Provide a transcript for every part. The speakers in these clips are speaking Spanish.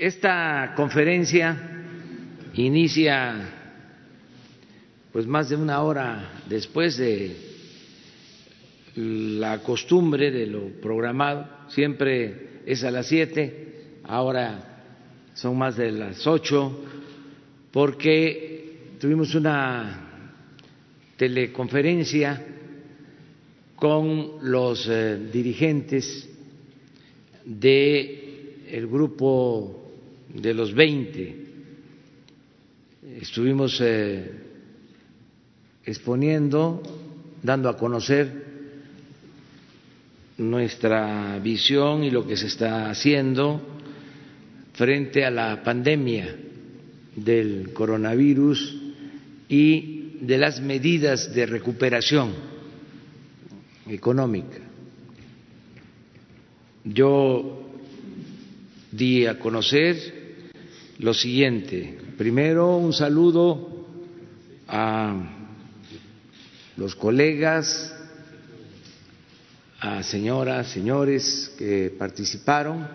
esta conferencia inicia pues más de una hora después de la costumbre de lo programado, siempre es a las siete, ahora son más de las ocho, porque tuvimos una teleconferencia con los eh, dirigentes de el grupo de los 20. Estuvimos eh, exponiendo, dando a conocer nuestra visión y lo que se está haciendo frente a la pandemia del coronavirus y de las medidas de recuperación económica. Yo di a conocer lo siguiente. Primero, un saludo a los colegas, a señoras, señores que participaron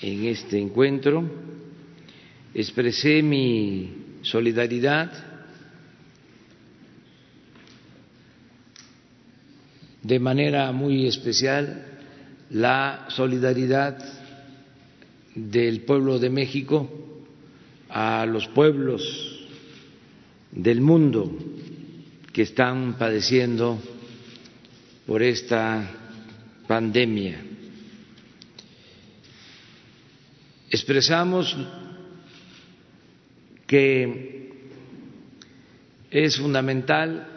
en este encuentro. Expresé mi solidaridad de manera muy especial la solidaridad del pueblo de México a los pueblos del mundo que están padeciendo por esta pandemia. Expresamos que es fundamental,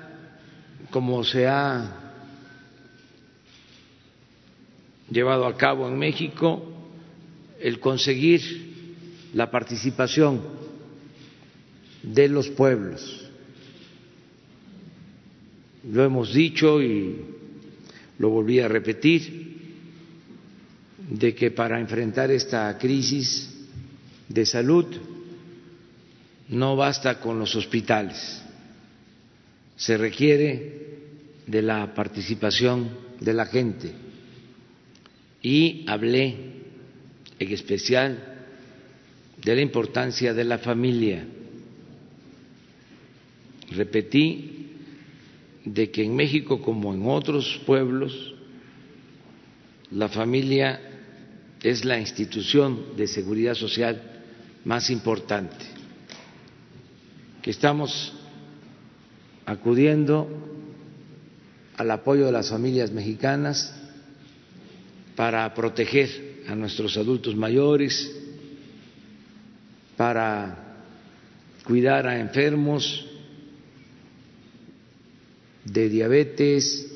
como se ha llevado a cabo en México, el conseguir la participación de los pueblos lo hemos dicho y lo volví a repetir, de que para enfrentar esta crisis de salud no basta con los hospitales, se requiere de la participación de la gente. Y hablé en especial de la importancia de la familia. Repetí de que en México, como en otros pueblos, la familia es la institución de seguridad social más importante, que estamos acudiendo al apoyo de las familias mexicanas para proteger a nuestros adultos mayores, para cuidar a enfermos, de diabetes,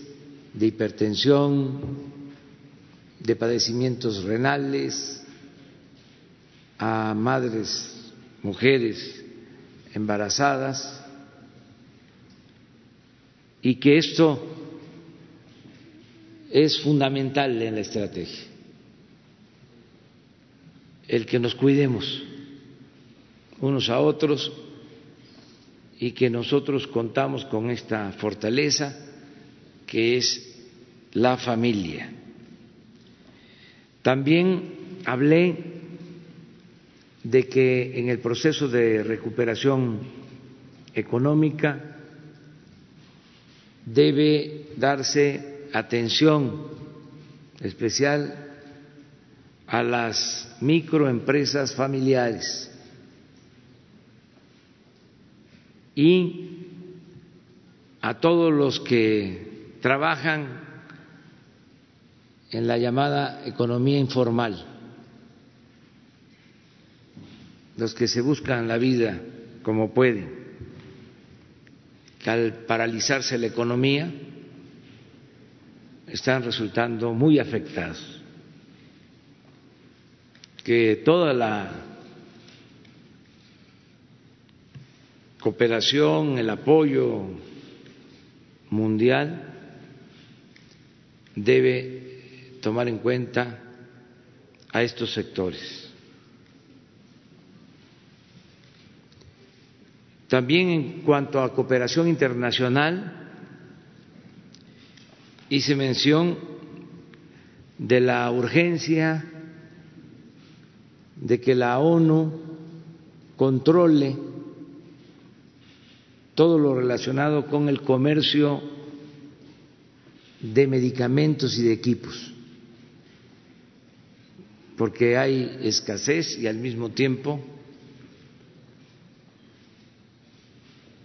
de hipertensión, de padecimientos renales, a madres, mujeres embarazadas, y que esto es fundamental en la estrategia, el que nos cuidemos unos a otros y que nosotros contamos con esta fortaleza que es la familia. También hablé de que en el proceso de recuperación económica debe darse atención especial a las microempresas familiares. Y a todos los que trabajan en la llamada economía informal, los que se buscan la vida como pueden, que al paralizarse la economía están resultando muy afectados, que toda la cooperación, el apoyo mundial debe tomar en cuenta a estos sectores. También en cuanto a cooperación internacional, hice mención de la urgencia de que la ONU controle todo lo relacionado con el comercio de medicamentos y de equipos, porque hay escasez y al mismo tiempo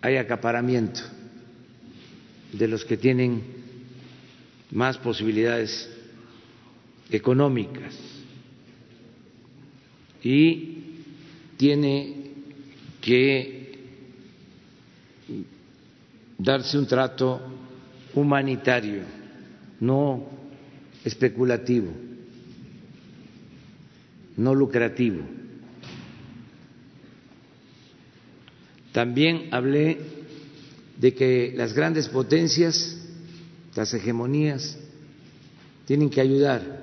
hay acaparamiento de los que tienen más posibilidades económicas y tiene que darse un trato humanitario, no especulativo, no lucrativo. También hablé de que las grandes potencias, las hegemonías, tienen que ayudar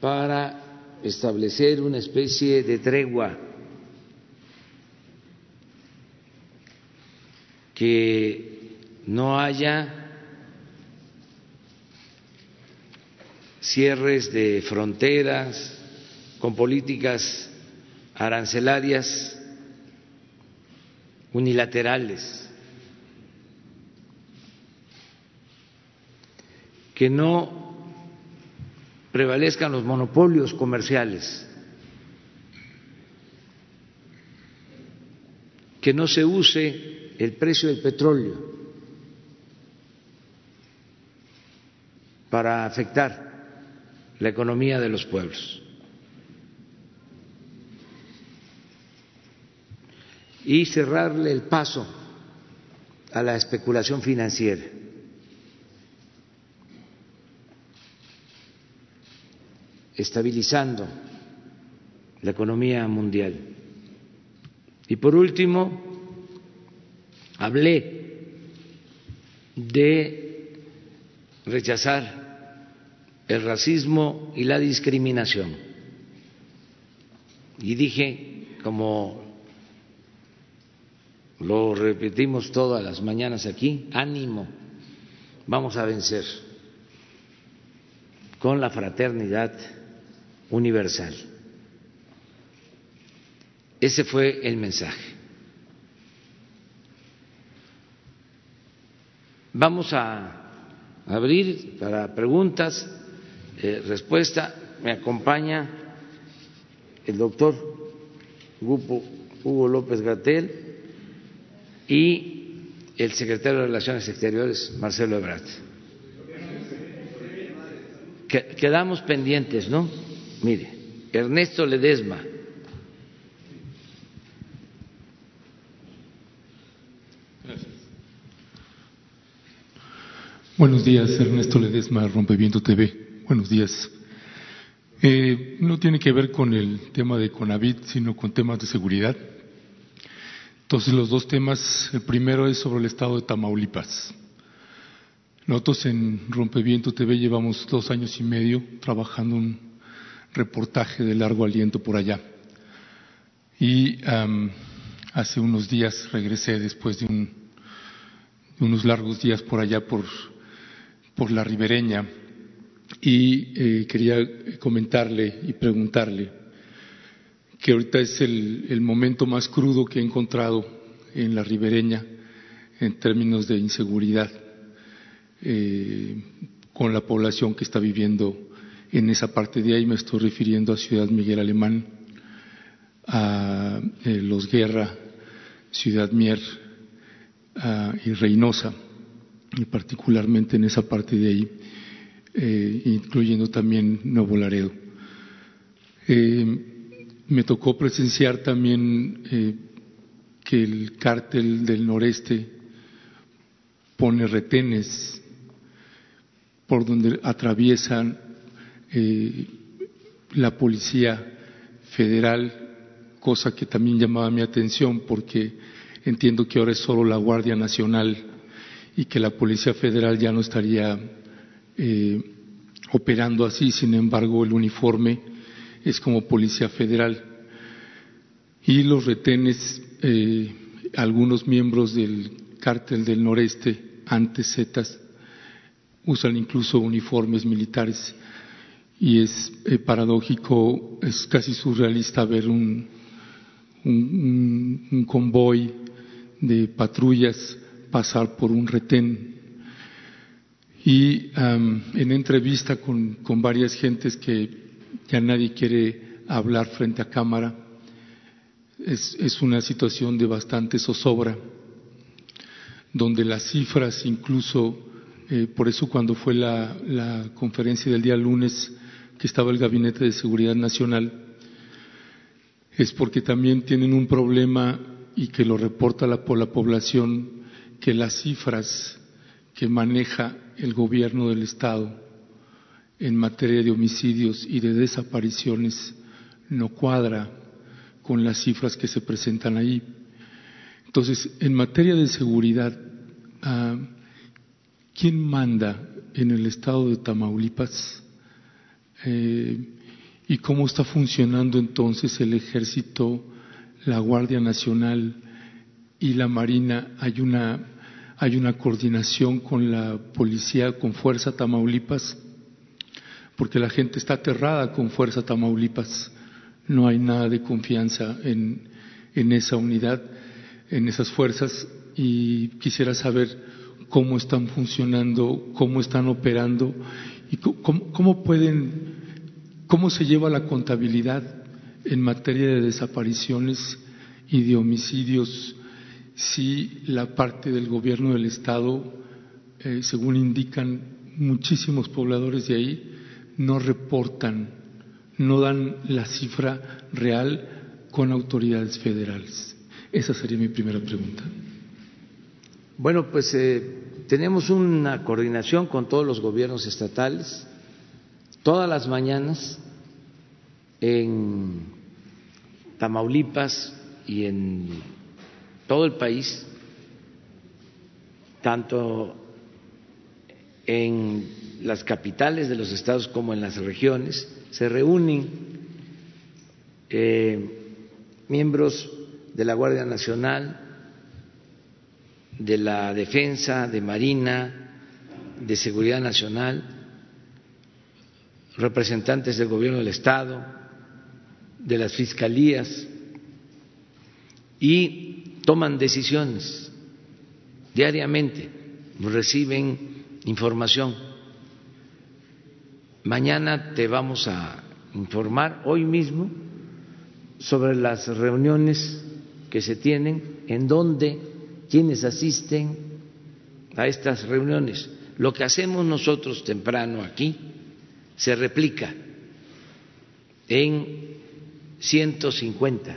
para establecer una especie de tregua que no haya cierres de fronteras con políticas arancelarias unilaterales, que no prevalezcan los monopolios comerciales, que no se use el precio del petróleo para afectar la economía de los pueblos. Y cerrarle el paso a la especulación financiera. Estabilizando la economía mundial. Y por último, hablé de rechazar el racismo y la discriminación. Y dije, como lo repetimos todas las mañanas aquí, ánimo, vamos a vencer con la fraternidad universal. Ese fue el mensaje. Vamos a abrir para preguntas, eh, respuesta. Me acompaña el doctor Hugo López Gatel y el secretario de Relaciones Exteriores, Marcelo Ebrard. Quedamos pendientes, ¿no? Mire, Ernesto Ledesma. Buenos días, Ernesto Ledesma, Rompeviento TV. Buenos días. Eh, no tiene que ver con el tema de Conavit, sino con temas de seguridad. Entonces, los dos temas, el primero es sobre el estado de Tamaulipas. Nosotros en Rompeviento TV llevamos dos años y medio trabajando un reportaje de largo aliento por allá. Y hace unos días regresé después de, unos largos días por allá por, por la ribereña y eh, quería comentarle y preguntarle que ahorita es el, el, momento más crudo que he encontrado en la ribereña en términos de inseguridad eh, con la población que está viviendo en esa parte de ahí me estoy refiriendo a Ciudad Miguel Alemán, a eh, Los Guerra, Ciudad Mier y Reynosa, y particularmente en esa parte de ahí, eh, incluyendo también Nuevo Laredo. Eh, me tocó presenciar también que el cártel del noreste pone retenes por donde atraviesan eh, la Policía Federal, cosa que también llamaba mi atención porque entiendo que ahora es solo la Guardia Nacional y que la Policía Federal ya no estaría eh, operando así, sin embargo el uniforme es como Policía Federal. Y los retenes, eh, algunos miembros del cártel del noreste, antes Zetas, usan incluso uniformes militares y es eh, paradójico, es casi surrealista ver un, convoy de patrullas pasar por un retén. Y en entrevista con, varias gentes que ya nadie quiere hablar frente a cámara, es, una situación de bastante zozobra, donde las cifras incluso, eh, por eso cuando fue la conferencia del día lunes, estaba el Gabinete de Seguridad Nacional, es porque también tienen un problema y que lo reporta la, la población, que las cifras que maneja el gobierno del Estado en materia de homicidios y de desapariciones no cuadra con las cifras que se presentan ahí. Entonces, en materia de seguridad, ah, ¿quién manda en el estado de Tamaulipas? Eh, y cómo está funcionando entonces el ejército, la Guardia Nacional y la Marina. Hay una, hay una coordinación con la policía, con Fuerza Tamaulipas, porque la gente está aterrada con Fuerza Tamaulipas. No hay nada de confianza en, en esa unidad, en esas fuerzas, y quisiera saber cómo están funcionando, cómo están operando y cómo, cómo pueden ¿Cómo se lleva la contabilidad en materia de desapariciones y de homicidios si la parte del gobierno del Estado, eh, según indican muchísimos pobladores de ahí, no reportan, no dan la cifra real con autoridades federales? Esa sería mi primera pregunta. Bueno, pues eh, tenemos una coordinación con todos los gobiernos estatales todas las mañanas en Tamaulipas y en todo el país, tanto en las capitales de los estados como en las regiones, se reúnen eh, miembros de la Guardia Nacional, de la Defensa, de Marina, de Seguridad Nacional, representantes del gobierno del Estado, de las fiscalías, y toman decisiones diariamente, reciben información. Mañana te vamos a informar, hoy mismo, sobre las reuniones que se tienen, en dónde, quienes asisten a estas reuniones. Lo que hacemos nosotros temprano aquí se replica en 150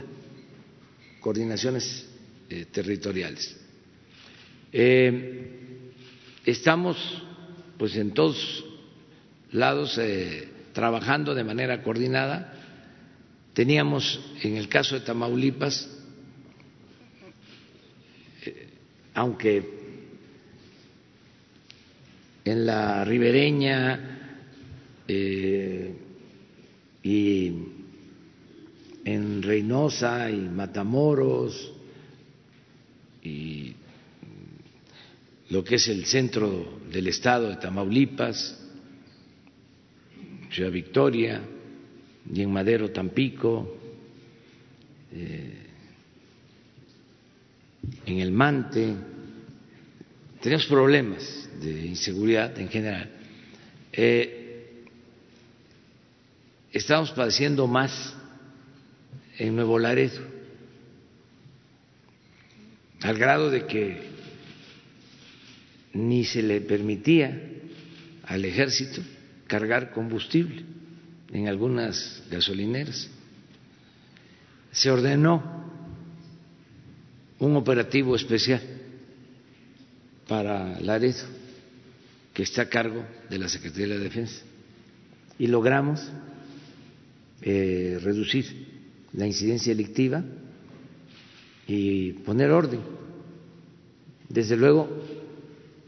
coordinaciones eh, territoriales. Eh, estamos, pues, en todos lados eh, trabajando de manera coordinada. Teníamos, en el caso de Tamaulipas, aunque en la ribereña eh, y en Reynosa y Matamoros y lo que es el centro del estado de Tamaulipas, Ciudad Victoria y en Madero, Tampico, eh, en el Mante, tenemos problemas de inseguridad en general. Eh, estamos padeciendo más en Nuevo Laredo, al grado de que ni se le permitía al ejército cargar combustible en algunas gasolineras. Se ordenó un operativo especial para Laredo, que está a cargo de la Secretaría de la Defensa, y logramos eh, reducir la incidencia delictiva y poner orden. Desde luego,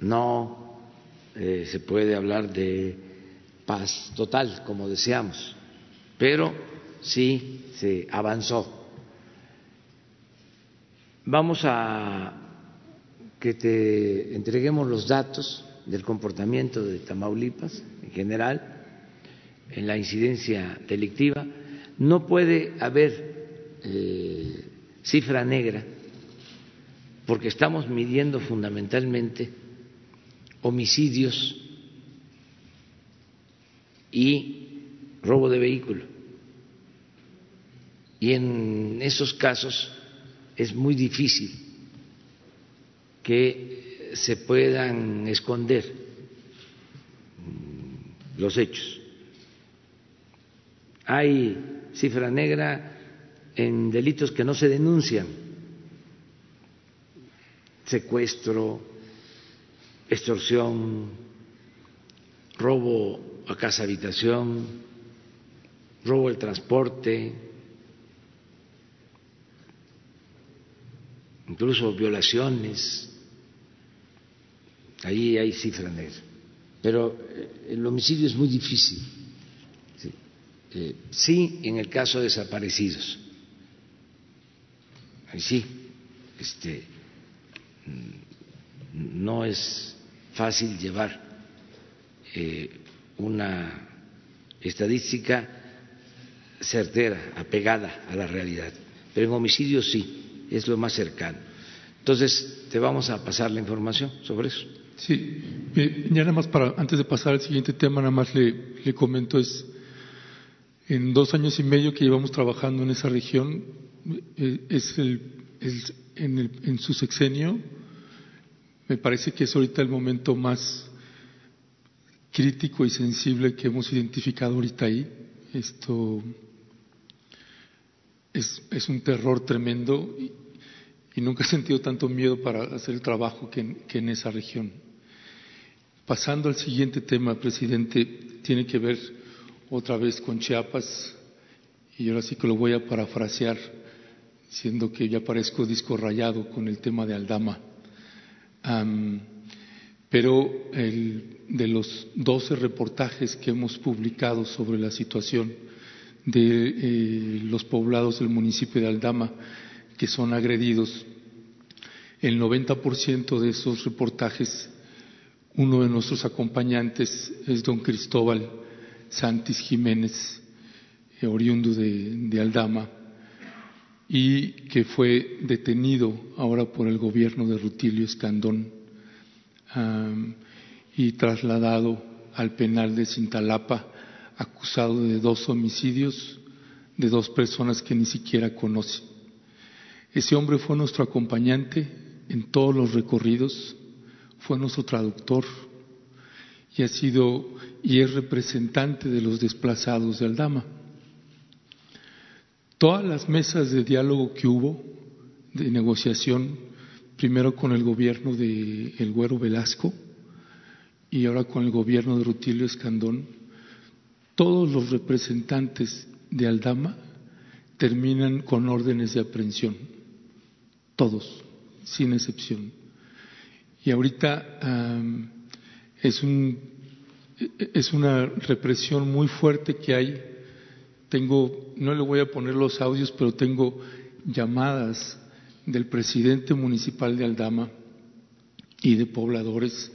no eh, se puede hablar de paz total, como deseamos, pero sí se avanzó. Vamos a que te entreguemos los datos del comportamiento de Tamaulipas en general en la incidencia delictiva. No puede haber eh, cifra negra porque estamos midiendo fundamentalmente homicidios y robo de vehículo. Y en esos casos es muy difícil que se puedan esconder los hechos. Hay cifra negra en delitos que no se denuncian, secuestro, extorsión, robo a casa habitación, robo del transporte, incluso violaciones, ahí hay cifra negra. Pero eh, el homicidio es muy difícil. Sí, eh, sí en el caso de desaparecidos. Ahí sí, este, mm, no es fácil llevar eh, una estadística certera, apegada a la realidad. Pero en homicidios sí, es lo más cercano. Entonces, te vamos a pasar la información sobre eso. Sí, ya nada más para, antes de pasar al siguiente tema, nada más le, le comento, es en dos años y medio que llevamos trabajando en esa región, eh, es el, en, el, en su sexenio, me parece que es ahorita el momento más crítico y sensible que hemos identificado ahorita ahí. Esto es, es un terror tremendo y, nunca he sentido tanto miedo para hacer el trabajo que, que en esa región. Pasando al siguiente tema, presidente, tiene que ver otra vez con Chiapas y ahora sí que lo voy a parafrasear, siendo que ya parezco disco rayado con el tema de Aldama. Pero el, de los 12 reportajes que hemos publicado sobre la situación de eh, los poblados del municipio de Aldama que son agredidos, el 90% de esos reportajes, uno de nuestros acompañantes es don Cristóbal Santis Jiménez, eh, oriundo de, de Aldama, y que fue detenido ahora por el gobierno de Rutilio Escandón y trasladado al penal de Cintalapa, acusado de dos homicidios de dos personas que ni siquiera conoce. Ese hombre fue nuestro acompañante en todos los recorridos, fue nuestro traductor y ha sido y es representante de los desplazados de Aldama. Todas las mesas de diálogo que hubo, de negociación, primero con el gobierno de El Güero Velasco y ahora con el gobierno de Rutilio Escandón, todos los representantes de Aldama terminan con órdenes de aprehensión, todos, sin excepción. Y ahorita es, un, es una represión muy fuerte que hay. Tengo, no le voy a poner los audios, pero tengo llamadas del presidente municipal de Aldama y de pobladores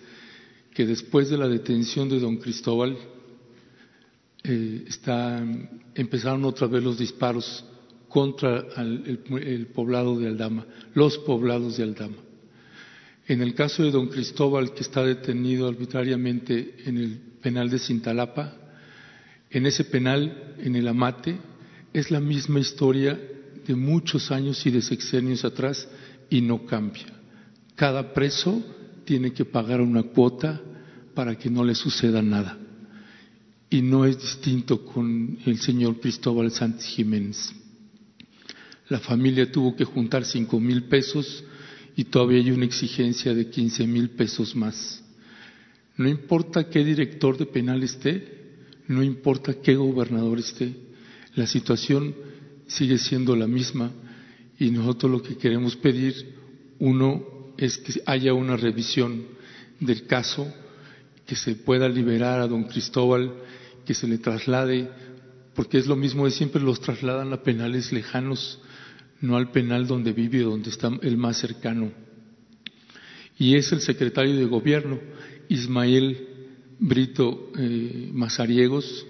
que después de la detención de don Cristóbal eh, está, empezaron otra vez los disparos contra el, el, poblado de Aldama, los poblados de Aldama. En el caso de don Cristóbal, que está detenido arbitrariamente en el penal de Cintalapa, en ese penal, en el Amate, es la misma historia de muchos años y de sexenios atrás y no cambia. Cada preso tiene que pagar una cuota para que no le suceda nada. Y no es distinto con el señor Cristóbal Sánchez Jiménez. La familia tuvo que juntar cinco mil pesos y todavía hay una exigencia de quince mil pesos más. No importa qué director de penal esté, no importa qué gobernador esté, la situación sigue siendo la misma y nosotros lo que queremos pedir, uno, es que haya una revisión del caso, que se pueda liberar a don Cristóbal, que se le traslade, porque es lo mismo de siempre, los trasladan a penales lejanos, no al penal donde vive, donde está el más cercano. Y es el secretario de gobierno, Ismael Brito eh, Mazariegos,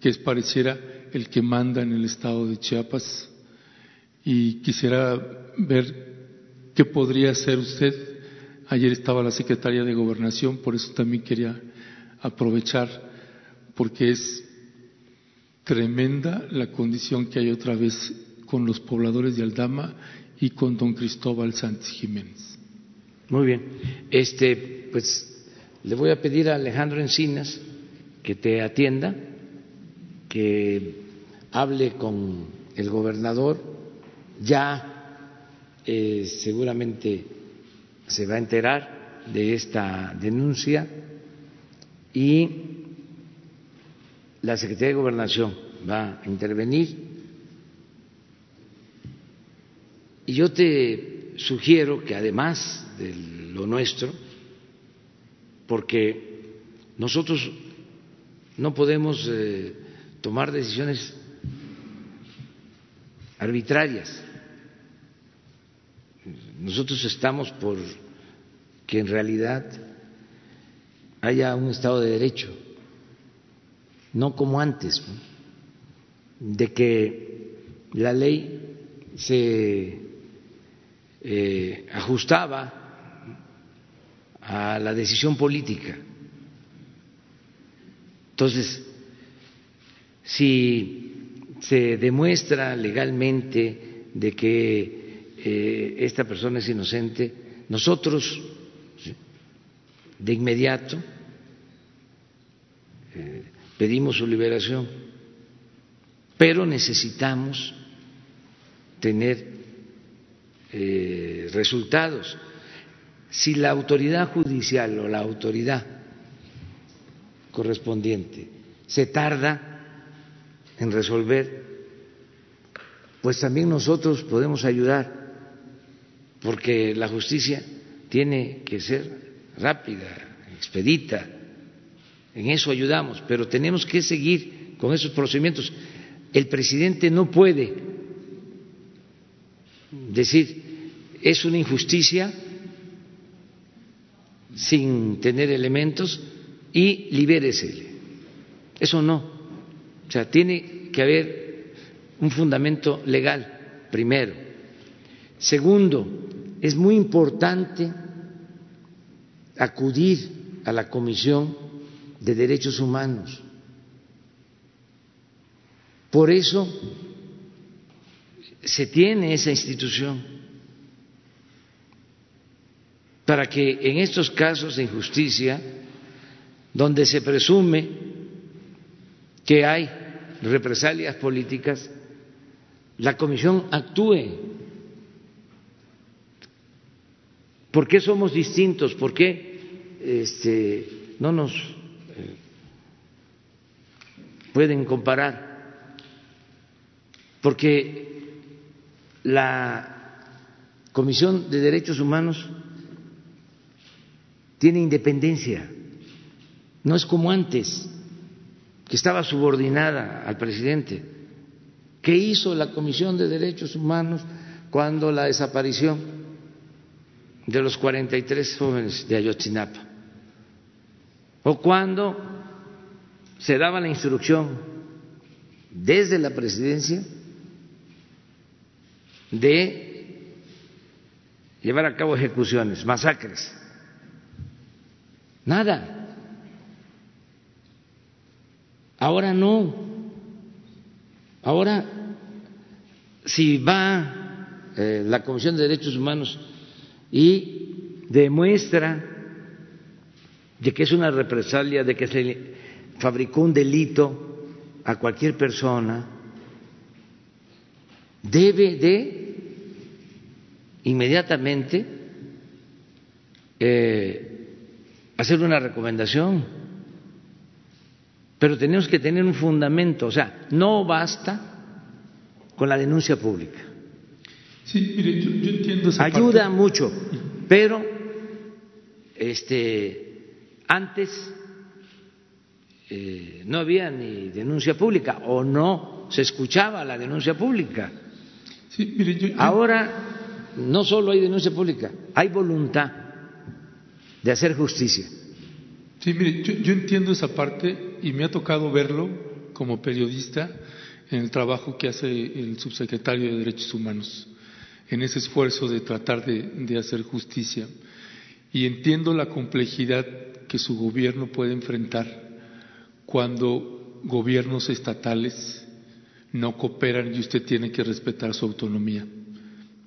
que es pareciera el que manda en el estado de Chiapas y quisiera ver qué podría hacer usted. Ayer estaba la secretaria de Gobernación, por eso también quería aprovechar, porque es tremenda la condición que hay otra vez con los pobladores de Aldama y con don Cristóbal Sánchez Jiménez. Muy bien. Este, pues le voy a pedir a Alejandro Encinas que te atienda, que hable con el gobernador, ya eh, seguramente se va a enterar de esta denuncia y la Secretaría de Gobernación va a intervenir. Y yo te sugiero que además de lo nuestro, porque nosotros no podemos eh, tomar decisiones arbitrarias. Nosotros estamos por que en realidad haya un Estado de Derecho, no como antes, de que la ley se eh, ajustaba a la decisión política. Entonces, si se demuestra legalmente de que eh, esta persona es inocente, nosotros de inmediato eh, pedimos su liberación, pero necesitamos tener eh, resultados. Si la autoridad judicial o la autoridad correspondiente se tarda en resolver, pues también nosotros podemos ayudar, porque la justicia tiene que ser rápida, expedita, en eso ayudamos, pero tenemos que seguir con esos procedimientos. El presidente no puede decir es una injusticia sin tener elementos y libérese. Eso no. O sea, tiene que haber un fundamento legal, primero. Segundo, es muy importante acudir a la Comisión de Derechos Humanos. Por eso se tiene esa institución, para que en estos casos de injusticia, donde se presume que hay represalias políticas, la comisión actúe. ¿Por qué somos distintos? ¿Por qué este, no nos pueden comparar? Porque la Comisión de Derechos Humanos tiene independencia, no es como antes que estaba subordinada al presidente. ¿Qué hizo la Comisión de Derechos Humanos cuando la desaparición de los 43 jóvenes de Ayotzinapa? ¿O cuando se daba la instrucción desde la presidencia de llevar a cabo ejecuciones, masacres? Nada. Ahora no. Ahora, si va eh, la Comisión de Derechos Humanos y demuestra de que es una represalia, de que se fabricó un delito a cualquier persona, debe de inmediatamente eh, hacer una recomendación pero tenemos que tener un fundamento, o sea, no basta con la denuncia pública. Sí, mire, yo, entiendo esa Ayuda mucho, pero este antes eh, no había ni denuncia pública o no se escuchaba la denuncia pública. Sí, mire, Ahora no solo hay denuncia pública, hay voluntad de hacer justicia. Sí, mire, yo, entiendo esa parte y me ha tocado verlo como periodista en el trabajo que hace el subsecretario de Derechos Humanos, en ese esfuerzo de tratar de, hacer justicia. Y entiendo la complejidad que su gobierno puede enfrentar cuando gobiernos estatales no cooperan y usted tiene que respetar su autonomía.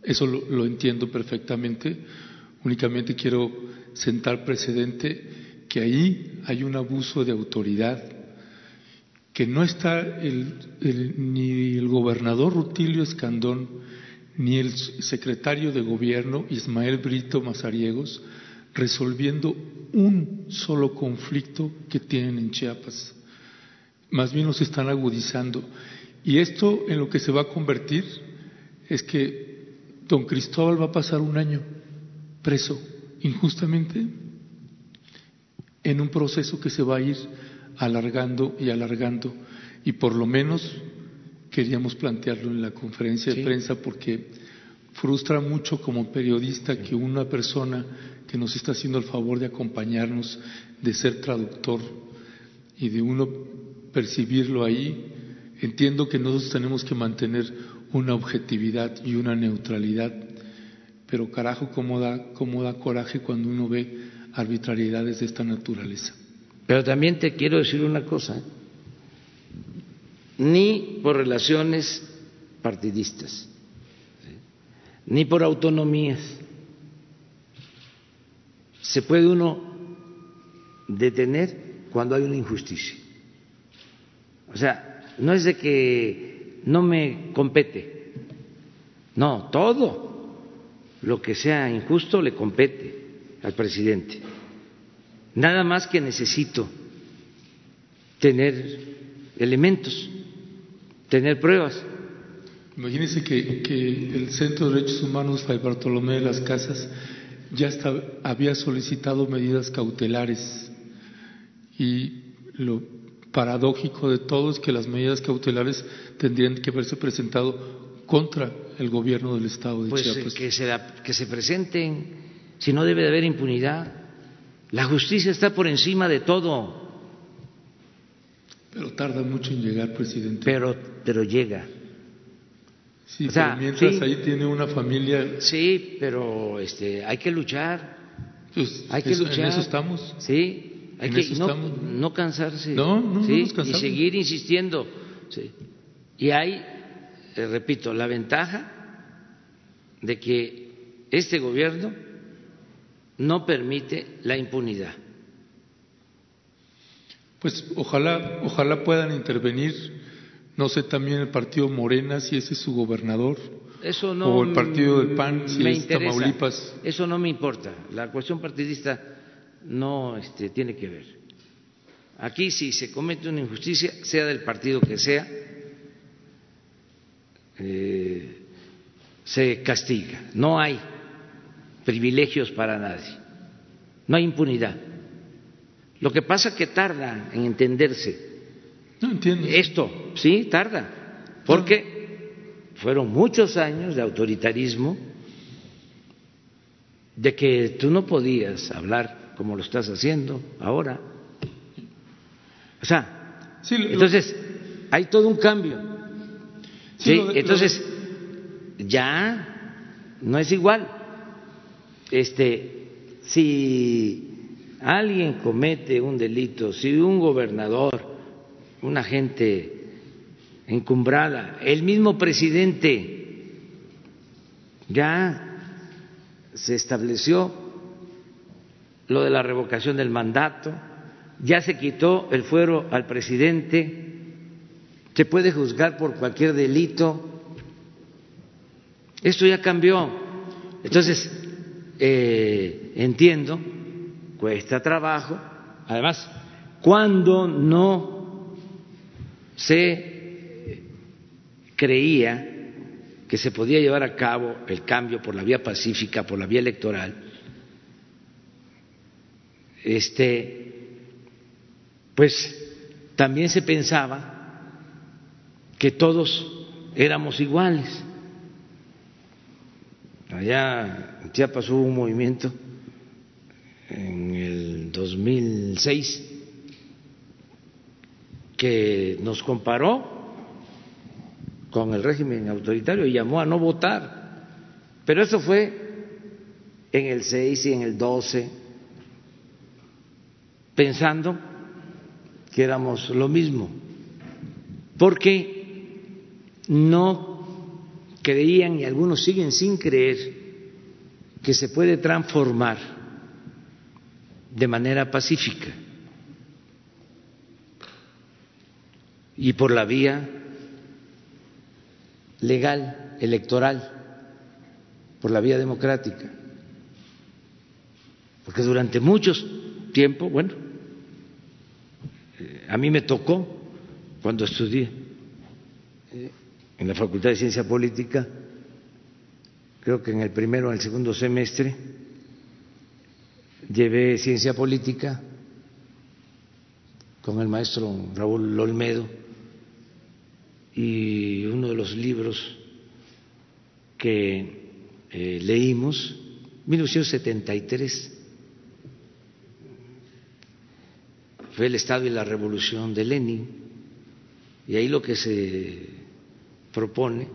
Eso lo, entiendo perfectamente. Únicamente quiero sentar precedente que ahí hay un abuso de autoridad, que no está ni el gobernador Rutilio Escandón, ni el secretario de gobierno Ismael Brito Mazariegos resolviendo un solo conflicto que tienen en Chiapas. Más bien los están agudizando. Y esto en lo que se va a convertir es que don Cristóbal va a pasar un año preso injustamente en un proceso que se va a ir alargando y alargando. Y por lo menos queríamos plantearlo en la conferencia de prensa porque frustra mucho como periodista que una persona que nos está haciendo el favor de acompañarnos, de ser traductor y de uno percibirlo ahí, entiendo que nosotros tenemos que mantener una objetividad y una neutralidad, pero carajo, cómo da, cómo da coraje cuando uno ve arbitrariedades de esta naturaleza. Pero también te quiero decir una cosa, ni por relaciones partidistas, ni por autonomías, se puede uno detener cuando hay una injusticia. O sea, no es de que no me compete, no, todo lo que sea injusto le compete al presidente. Nada más que necesito tener elementos, tener pruebas. Imagínense que, que el Centro de Derechos Humanos Fray Bartolomé de las Casas ya había solicitado medidas cautelares y lo paradójico de todo es que las medidas cautelares tendrían que haberse presentado contra el gobierno del Estado de pues, eh, Chiapas. Que se, que se presenten, si no debe de haber impunidad. La justicia está por encima de todo. Pero tarda mucho en llegar, presidente. Pero, pero llega. Sí, pero mientras ahí tiene una familia. Sí, pero este, hay que luchar. Pues, hay que luchar. En eso estamos. Sí, hay que no, no, cansarse. No, no, ¿sí? no Y seguir insistiendo. Sí. Y hay, eh, repito, la ventaja de que este gobierno no permite la impunidad. Pues ojalá, ojalá puedan intervenir no sé también el partido Morena, si ese es su gobernador. Eso no o el partido del PAN, si es Tamaulipas. Eso no me importa. La cuestión partidista no este, tiene que ver. Aquí, si se comete una injusticia, sea del partido que sea, eh, se castiga. No hay privilegios para nadie. No hay impunidad. Lo que pasa es que tarda en entenderse no entiendo. Esto, sí, tarda, porque fueron muchos años de autoritarismo, de que tú no podías hablar como lo estás haciendo ahora. O sea, entonces hay todo un cambio. Sí, entonces ya no es igual. Este, si alguien comete un delito, si un gobernador una gente encumbrada, el mismo presidente ya se estableció lo de la revocación del mandato, ya se quitó el fuero al presidente, se puede juzgar por cualquier delito. Esto ya cambió. Entonces, eh, entiendo, cuesta trabajo. Además, cuando no se creía que se podía llevar a cabo el cambio por la vía pacífica, por la vía electoral, este, pues también se pensaba que todos éramos iguales. Allá ya pasó un movimiento en el 2006 que nos comparó con el régimen autoritario y llamó a no votar. Pero eso fue en el 6 y en el 12, pensando que éramos lo mismo, porque no creían y algunos siguen sin creer que se puede transformar de manera pacífica y por la vía legal, electoral, por la vía democrática. Porque durante mucho tiempo, bueno, eh, a mí me tocó cuando estudié eh, en la Facultad de Ciencia Política, creo que en el primero o el segundo semestre, llevé ciencia política con el maestro Raúl Olmedo y uno de los libros que eh, leímos, 1973, fue el Estado y la Revolución de Lenin, y ahí lo que se propone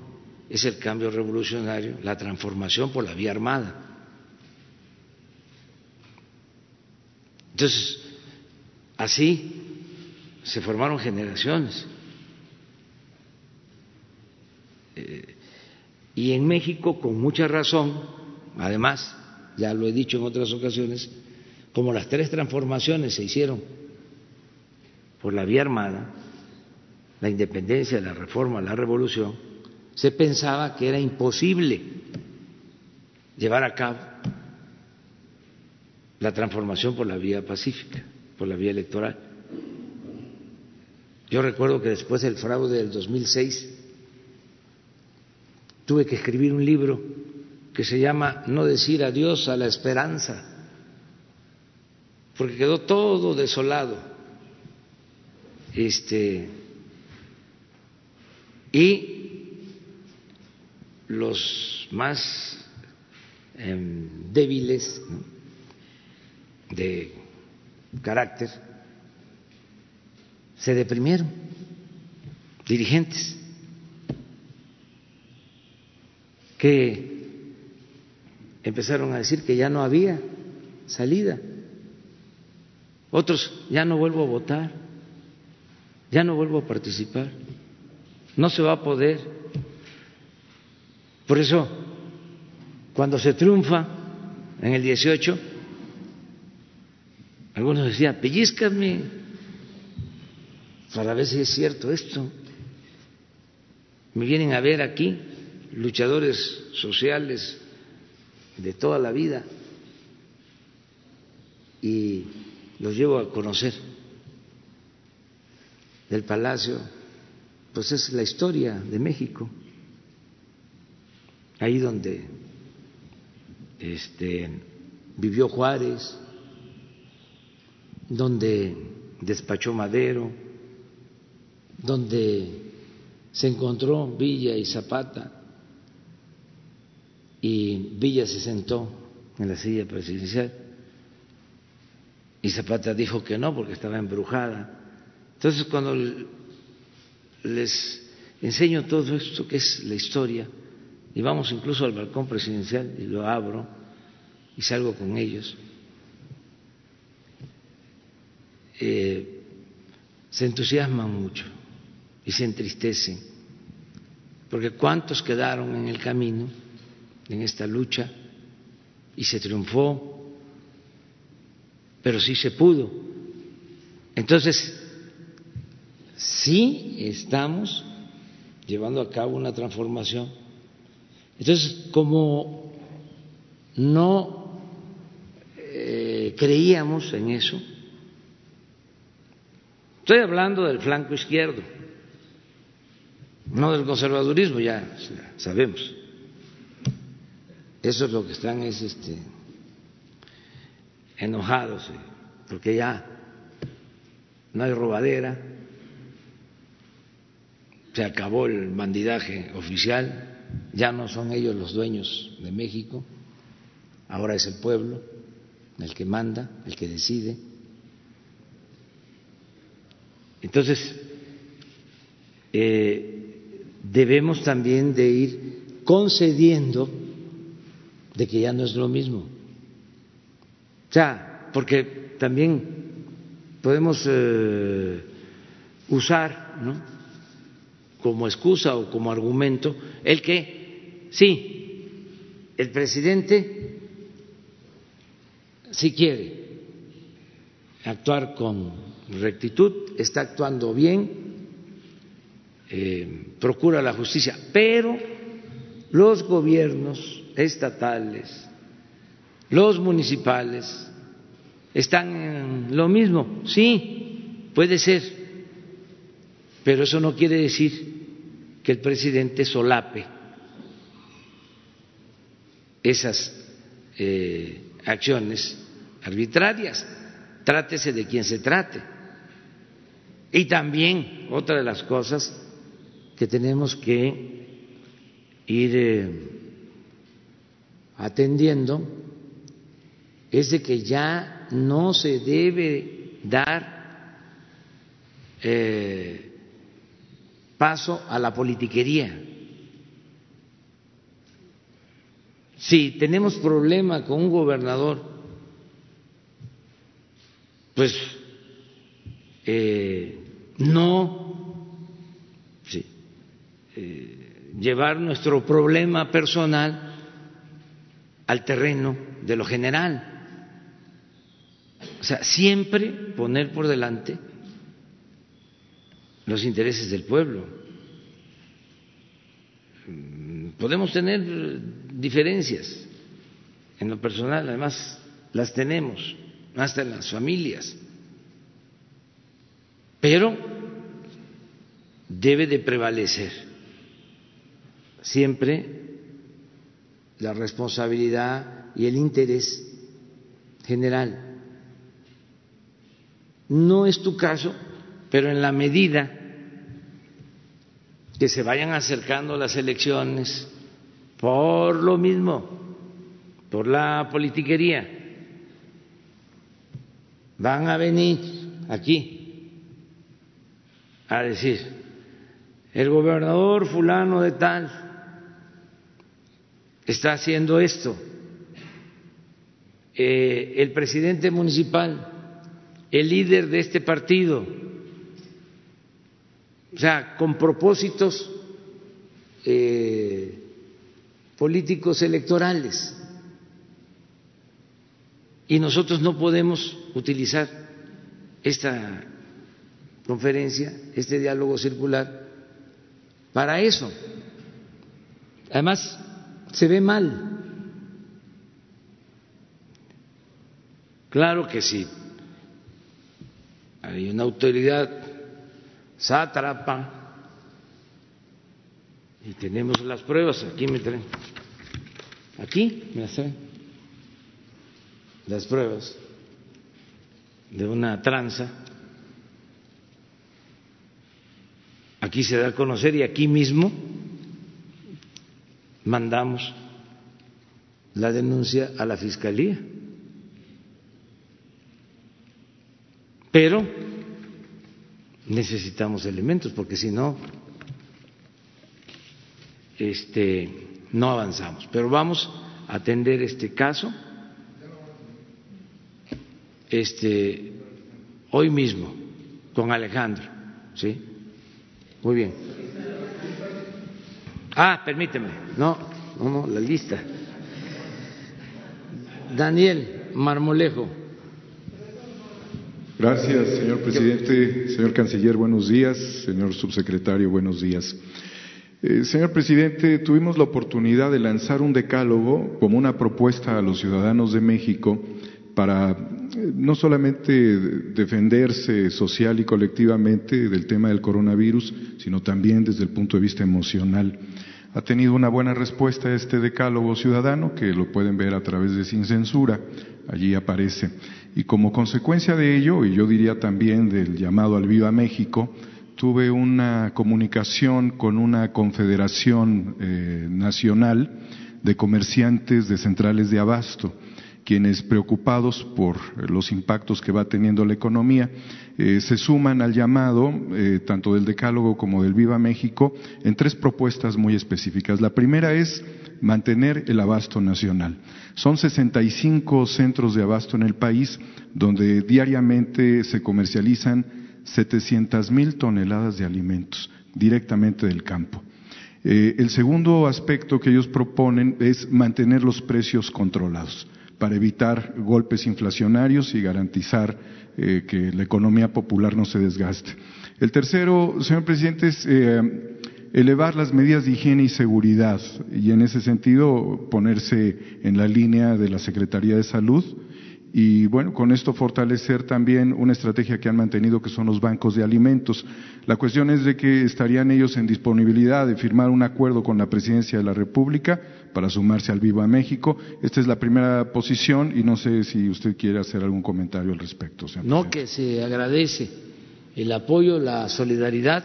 es el cambio revolucionario, la transformación por la vía armada. Entonces, así se formaron generaciones. Eh, y en México, con mucha razón, además, ya lo he dicho en otras ocasiones, como las tres transformaciones se hicieron por la vía armada, la independencia, la reforma, la revolución, se pensaba que era imposible llevar a cabo la transformación por la vía pacífica, por la vía electoral. Yo recuerdo que después del fraude del 2006 tuve que escribir un libro que se llama No decir adiós a la esperanza, porque quedó todo desolado. Este y los más em, débiles de carácter se deprimieron, dirigentes que empezaron a decir que ya no había salida. Otros, ya no vuelvo a votar, ya no vuelvo a participar, no se va a poder. Por eso, cuando se triunfa en el 18, algunos decían, pellizcame para ver si es cierto esto. Me vienen a ver aquí luchadores sociales de toda la vida y los llevo a conocer. Del palacio, pues es la historia de México, ahí donde este, vivió Juárez, donde despachó Madero, donde se encontró Villa y Zapata y Villa se sentó en la silla presidencial y Zapata dijo que no porque estaba embrujada. Entonces cuando les enseño todo esto que es la historia y vamos incluso al balcón presidencial y lo abro y salgo con ellos, eh, se entusiasman mucho y se entristecen, porque cuántos quedaron en el camino en esta lucha y se triunfó, pero sí se pudo. Entonces, sí estamos llevando a cabo una transformación. Entonces, como no eh, creíamos en eso, estoy hablando del flanco izquierdo, no del conservadurismo, ya sabemos. Eso es lo que están es este enojados eh, porque ya no hay robadera, se acabó el bandidaje oficial, ya no son ellos los dueños de México, ahora es el pueblo el que manda, el que decide. Entonces, eh, debemos también de ir concediendo de que ya no es lo mismo. O sea, porque también podemos eh, usar ¿no? como excusa o como argumento el que sí, el presidente si quiere actuar con rectitud, está actuando bien, eh, procura la justicia, pero los gobiernos estatales, los municipales, están en lo mismo, sí, puede ser, pero eso no quiere decir que el presidente solape esas eh, acciones arbitrarias, trátese de quien se trate. Y también otra de las cosas que tenemos que ir eh, atendiendo es de que ya no se debe dar eh, paso a la politiquería. Si tenemos problema con un gobernador pues eh, no eh, llevar nuestro problema personal al terreno de lo general. O sea, siempre poner por delante los intereses del pueblo. Podemos tener diferencias en lo personal, además las tenemos hasta en las familias. Pero debe de prevalecer siempre la responsabilidad y el interés general. No es tu caso, pero en la medida que se vayan acercando las elecciones, por lo mismo, por la politiquería, van a venir aquí a decir, el gobernador fulano de tal está haciendo esto, eh, el presidente municipal, el líder de este partido, o sea, con propósitos eh, políticos electorales y nosotros no podemos utilizar esta conferencia, este diálogo circular, para eso. Además, se ve mal. Claro que sí. Hay una autoridad sátrapa y tenemos las pruebas. Aquí me traen. Aquí me las traen las pruebas de una tranza. Aquí se da a conocer y aquí mismo mandamos la denuncia a la Fiscalía. Pero necesitamos elementos porque si no este no avanzamos. Pero vamos a atender este caso este, hoy mismo con Alejandro. ¿Sí? Muy bien. Ah, permíteme. No, no, no, la lista. Daniel Marmolejo. Gracias, señor presidente. Señor canciller, buenos días. Señor subsecretario, buenos días. Eh, señor presidente, tuvimos la oportunidad de lanzar un decálogo como una propuesta a los ciudadanos de México para no solamente defenderse social y colectivamente del tema del coronavirus, sino también desde el punto de vista emocional. Ha tenido una buena respuesta este decálogo ciudadano, que lo pueden ver a través de Sin Censura, allí aparece. Y como consecuencia de ello, y yo diría también del llamado al Viva México, tuve una comunicación con una confederación eh, nacional de comerciantes de centrales de abasto quienes preocupados por los impactos que va teniendo la economía eh, se suman al llamado eh, tanto del Decálogo como del Viva México en tres propuestas muy específicas. La primera es mantener el abasto nacional. Son 65 centros de abasto en el país donde diariamente se comercializan 700 mil toneladas de alimentos directamente del campo. Eh, el segundo aspecto que ellos proponen es mantener los precios controlados para evitar golpes inflacionarios y garantizar eh, que la economía popular no se desgaste. El tercero, señor presidente, es eh, elevar las medidas de higiene y seguridad y en ese sentido ponerse en la línea de la Secretaría de Salud y bueno, con esto fortalecer también una estrategia que han mantenido que son los bancos de alimentos. La cuestión es de que estarían ellos en disponibilidad de firmar un acuerdo con la Presidencia de la República para sumarse al Viva México. Esta es la primera posición y no sé si usted quiere hacer algún comentario al respecto. No, que se agradece el apoyo, la solidaridad.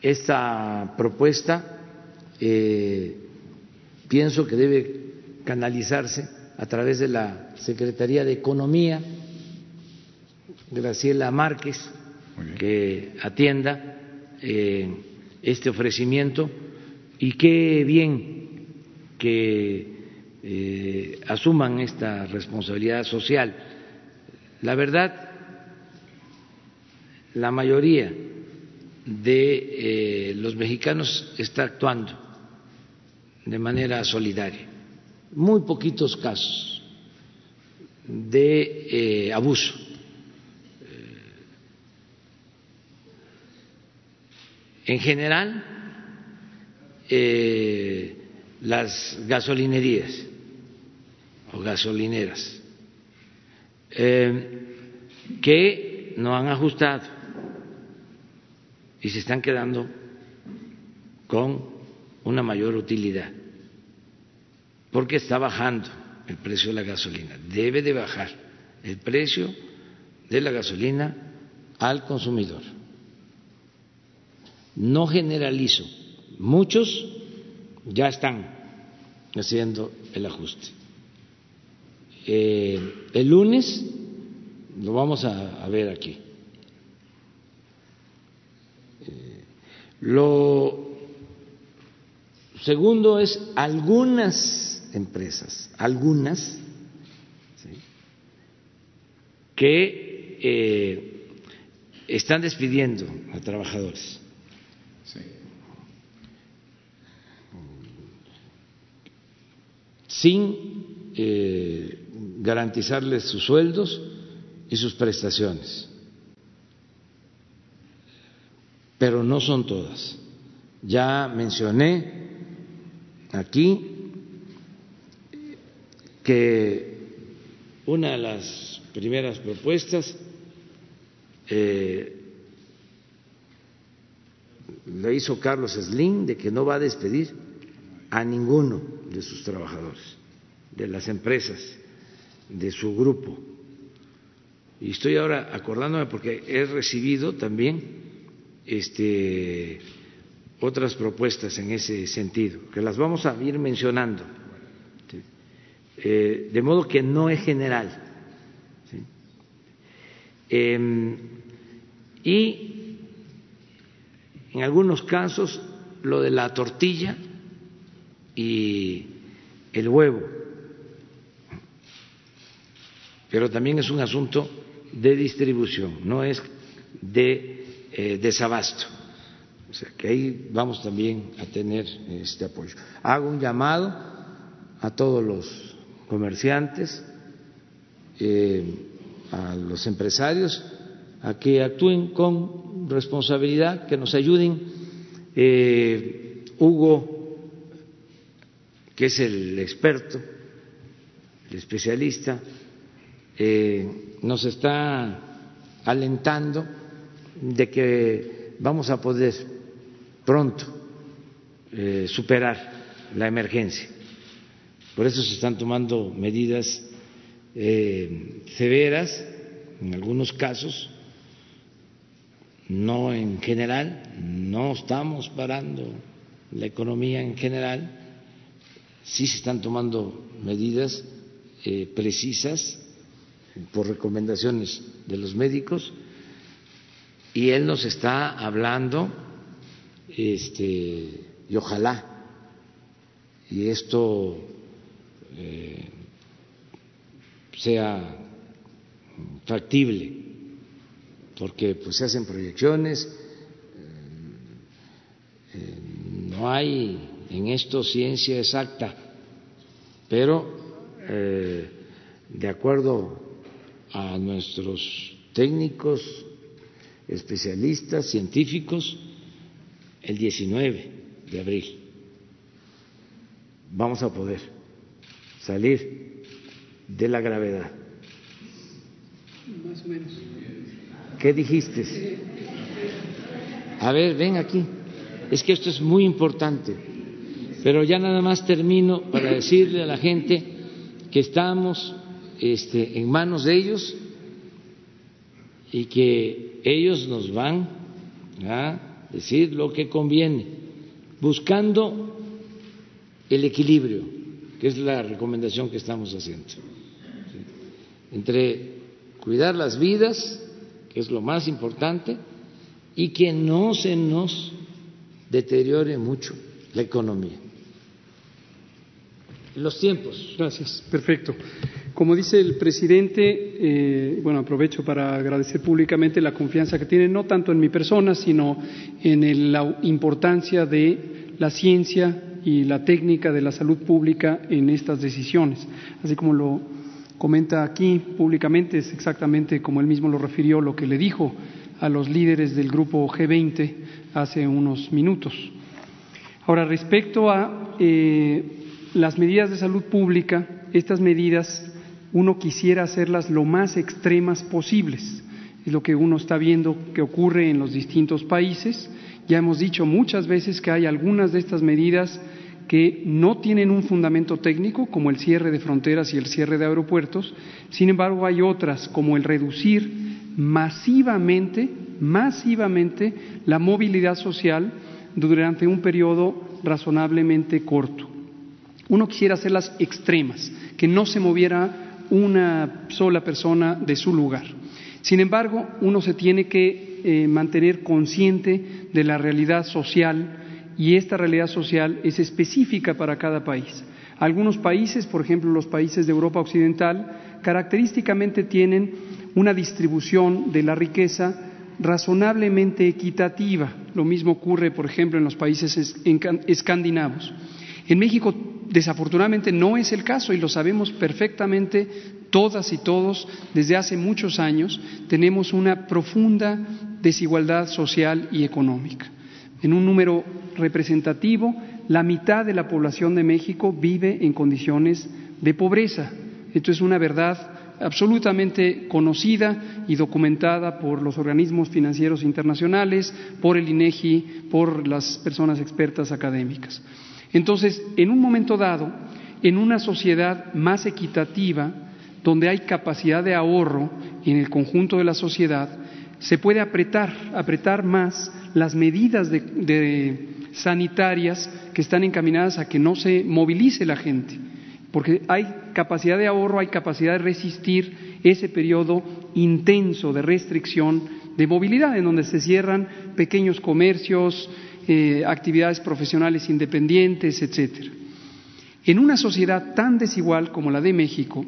Esta propuesta eh, pienso que debe canalizarse a través de la Secretaría de Economía, Graciela Márquez, que atienda eh, este ofrecimiento y qué bien que eh, asuman esta responsabilidad social. La verdad, la mayoría de eh, los mexicanos está actuando de manera solidaria muy poquitos casos de abuso. En general, eh, las gasolinerías o gasolineras que no han ajustado y se están quedando con una mayor utilidad porque está bajando el precio de la gasolina. Debe de bajar el precio de la gasolina al consumidor. No generalizo, muchos ya están haciendo el ajuste. Eh, el lunes lo vamos a, ver aquí. Eh, lo segundo es algunas empresas, algunas, que eh, están despidiendo a trabajadores. Sin eh, garantizarles sus sueldos y sus prestaciones. Pero no son todas. Ya mencioné aquí que una de las primeras propuestas eh, hizo Carlos Slim de que no va a despedir a ninguno de sus trabajadores, de las empresas, de su grupo. Y estoy ahora acordándome porque he recibido también este, otras propuestas en ese sentido, que las vamos a ir mencionando eh, de modo que no es general. Em, y en algunos casos lo de la tortilla y el huevo, pero también es un asunto de distribución, no es de eh, desabasto. O sea que ahí vamos también a tener este apoyo. Hago un llamado a todos los comerciantes, eh, a los empresarios, a que actúen con responsabilidad, que nos ayuden. Eh, Hugo, que es el experto, el especialista, eh, nos está alentando de que vamos a poder pronto superar la emergencia. Por eso se están tomando medidas eh, severas en algunos casos, no en general, no estamos parando la economía en general, sí se están tomando medidas eh, precisas por recomendaciones de los médicos y él nos está hablando este y ojalá y esto eh, sea factible porque pues se hacen proyecciones eh, no hay en esto ciencia exacta pero de acuerdo a nuestros técnicos, especialistas, científicos, el 19 de abril. Vamos a poder salir de la gravedad. Más o menos. ¿Qué dijiste? A ver, ven aquí. Es que esto es muy importante. Pero ya nada más termino para decirle a la gente que estamos este, en manos de ellos y que ellos nos van a decir lo que conviene, buscando el equilibrio, que es la recomendación que estamos haciendo, entre cuidar las vidas, que es lo más importante, y que no se nos deteriore mucho la economía. Los tiempos. Gracias. Perfecto. Como dice el presidente, eh, bueno, aprovecho para agradecer públicamente la confianza que tiene, no tanto en mi persona, sino en la importancia de la ciencia y la técnica de la salud pública en estas decisiones. Así como lo comenta aquí públicamente, es exactamente como él mismo lo refirió, lo que le dijo a los líderes del grupo G20 hace unos minutos. Ahora, respecto a eh, las medidas de salud pública, estas medidas uno quisiera hacerlas lo más extremas posibles. Es lo que uno está viendo que ocurre en los distintos países. Ya hemos dicho muchas veces que hay algunas de estas medidas que no tienen un fundamento técnico, como el cierre de fronteras y el cierre de aeropuertos. Sin embargo, hay otras, como el reducir masivamente, masivamente la movilidad social durante un periodo razonablemente corto. Uno quisiera hacerlas extremas, que no se moviera una sola persona de su lugar. Sin embargo, uno se tiene que eh, mantener consciente de la realidad social y esta realidad social es específica para cada país. Algunos países, por ejemplo los países de Europa Occidental, característicamente tienen una distribución de la riqueza razonablemente equitativa. Lo mismo ocurre, por ejemplo, en los países escandinavos. En México, desafortunadamente, no es el caso y lo sabemos perfectamente todas y todos desde hace muchos años. Tenemos una profunda desigualdad social y económica. En un número representativo, la mitad de la población de México vive en condiciones de pobreza. Esto es una verdad absolutamente conocida y documentada por los organismos financieros internacionales, por el INEGI, por las personas expertas académicas. Entonces, en un momento dado, en una sociedad más equitativa, donde hay capacidad de ahorro en el conjunto de la sociedad, se puede apretar, apretar más las medidas sanitarias que están encaminadas a que no se movilice la gente, porque hay capacidad de ahorro, hay capacidad de resistir ese periodo intenso de restricción de movilidad, en donde se cierran pequeños comercios, eh, actividades profesionales independientes, etcétera. En una sociedad tan desigual como la de México,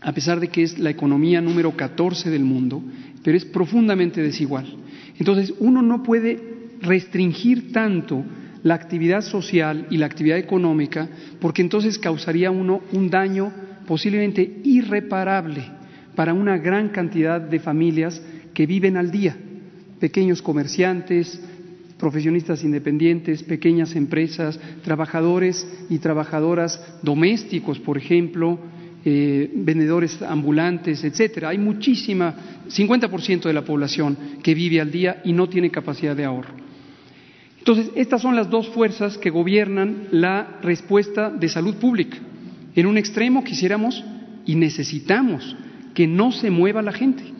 a pesar de que es la economía número 14 del mundo, pero es profundamente desigual. Entonces, uno no puede restringir tanto la actividad social y la actividad económica, porque entonces causaría uno un daño posiblemente irreparable para una gran cantidad de familias que viven al día, pequeños comerciantes, profesionistas independientes, pequeñas empresas, trabajadores y trabajadoras domésticos, por ejemplo, eh, vendedores ambulantes, etcétera. Hay muchísima, 50% de la población que vive al día y no tiene capacidad de ahorro. Entonces, estas son las dos fuerzas que gobiernan la respuesta de salud pública. En un extremo quisiéramos y necesitamos que no se mueva la gente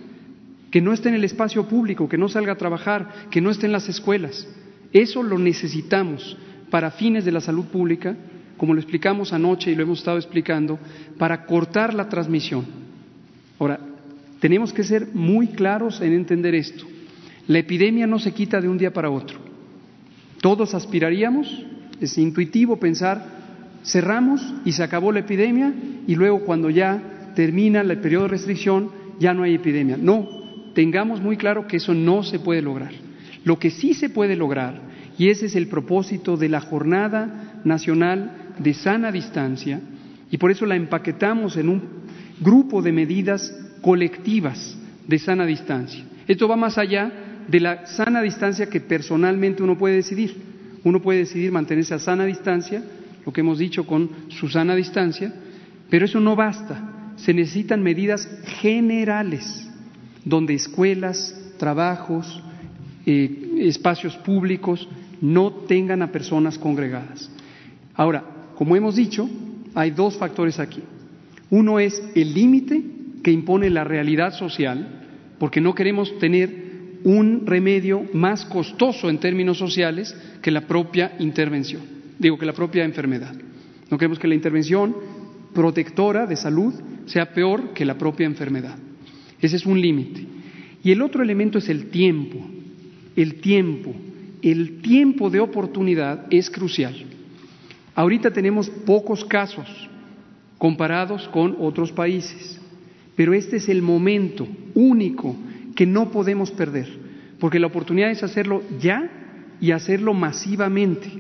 que no esté en el espacio público, que no salga a trabajar, que no esté en las escuelas. Eso lo necesitamos para fines de la salud pública como lo explicamos anoche y lo hemos estado explicando, para cortar la transmisión. Ahora, tenemos que ser muy claros en entender esto. La epidemia no se quita de un día para otro. Todos aspiraríamos, es intuitivo pensar, cerramos y se acabó la epidemia y luego cuando ya termina el periodo de restricción ya no hay epidemia. No, tengamos muy claro que eso no se puede lograr. Lo que sí se puede lograr, y ese es el propósito de la Jornada Nacional de Sana Distancia, y por eso la empaquetamos en un grupo de medidas colectivas de sana distancia. Esto va más allá de la sana distancia que personalmente uno puede decidir. Uno puede decidir mantenerse a sana distancia, lo que hemos dicho con su sana distancia, pero eso no basta. Se necesitan medidas generales, donde escuelas, trabajos, eh, espacios públicos no tengan a personas congregadas. Ahora, como hemos dicho, hay dos factores aquí. Uno es el límite que impone la realidad social, porque no queremos tener un remedio más costoso en términos sociales que la propia intervención, digo que la propia enfermedad. No queremos que la intervención protectora de salud sea peor que la propia enfermedad. Ese es un límite. Y el otro elemento es el tiempo. El tiempo. El tiempo de oportunidad es crucial. Ahorita tenemos pocos casos comparados con otros países, pero este es el momento único que no podemos perder, porque la oportunidad es hacerlo ya y hacerlo masivamente,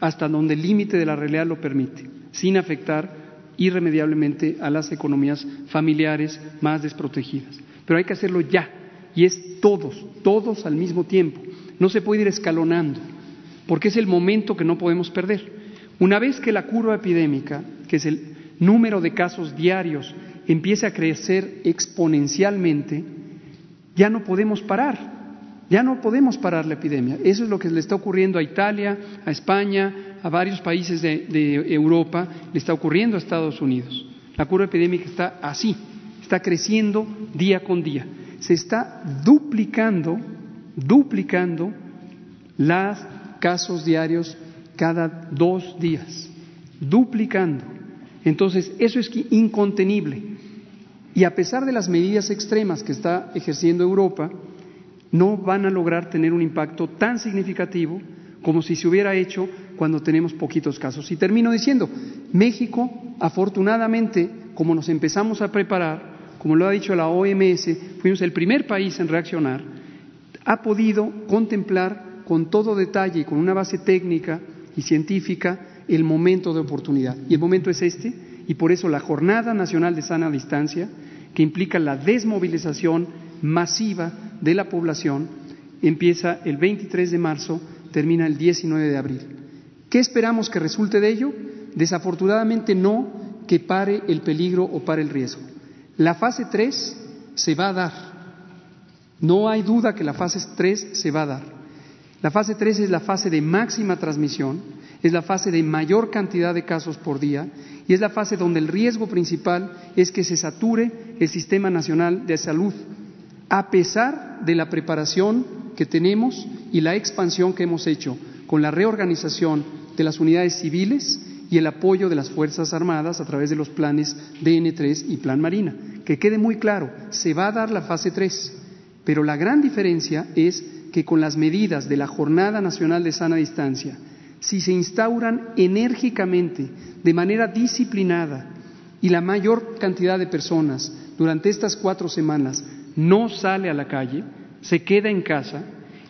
hasta donde el límite de la realidad lo permite, sin afectar irremediablemente a las economías familiares más desprotegidas. Pero hay que hacerlo ya, y es todos, todos al mismo tiempo. No se puede ir escalonando, porque es el momento que no podemos perder. Una vez que la curva epidémica, que es el número de casos diarios, empiece a crecer exponencialmente, ya no podemos parar, ya no podemos parar la epidemia. Eso es lo que le está ocurriendo a Italia, a España, a varios países de, Europa, le está ocurriendo a Estados Unidos. La curva epidémica está así, está creciendo día con día. Se está duplicando, duplicando los casos diarios cada dos días, duplicando. Entonces, eso es incontenible. Y a pesar de las medidas extremas que está ejerciendo Europa, no van a lograr tener un impacto tan significativo como si se hubiera hecho cuando tenemos poquitos casos. Y termino diciendo, México, afortunadamente, como nos empezamos a preparar, como lo ha dicho la OMS, fuimos el primer país en reaccionar, ha podido contemplar con todo detalle y con una base técnica y científica el momento de oportunidad. Y el momento es este, y por eso la Jornada Nacional de Sana Distancia, que implica la desmovilización masiva de la población, empieza el 23 de marzo, termina el 19 de abril. ¿Qué esperamos que resulte de ello? Desafortunadamente no que pare el peligro o pare el riesgo. La fase 3 se va a dar. No hay duda que la fase 3 se va a dar. La fase 3 es la fase de máxima transmisión, es la fase de mayor cantidad de casos por día y es la fase donde el riesgo principal es que se sature el Sistema Nacional de Salud, a pesar de la preparación que tenemos y la expansión que hemos hecho con la reorganización de las unidades civiles y el apoyo de las Fuerzas Armadas a través de los planes DN3 y Plan Marina. Que quede muy claro, se va a dar la fase 3, pero la gran diferencia es que con las medidas de la Jornada Nacional de Sana Distancia, si se instauran enérgicamente, de manera disciplinada, y la mayor cantidad de personas durante estas cuatro semanas no sale a la calle, se queda en casa,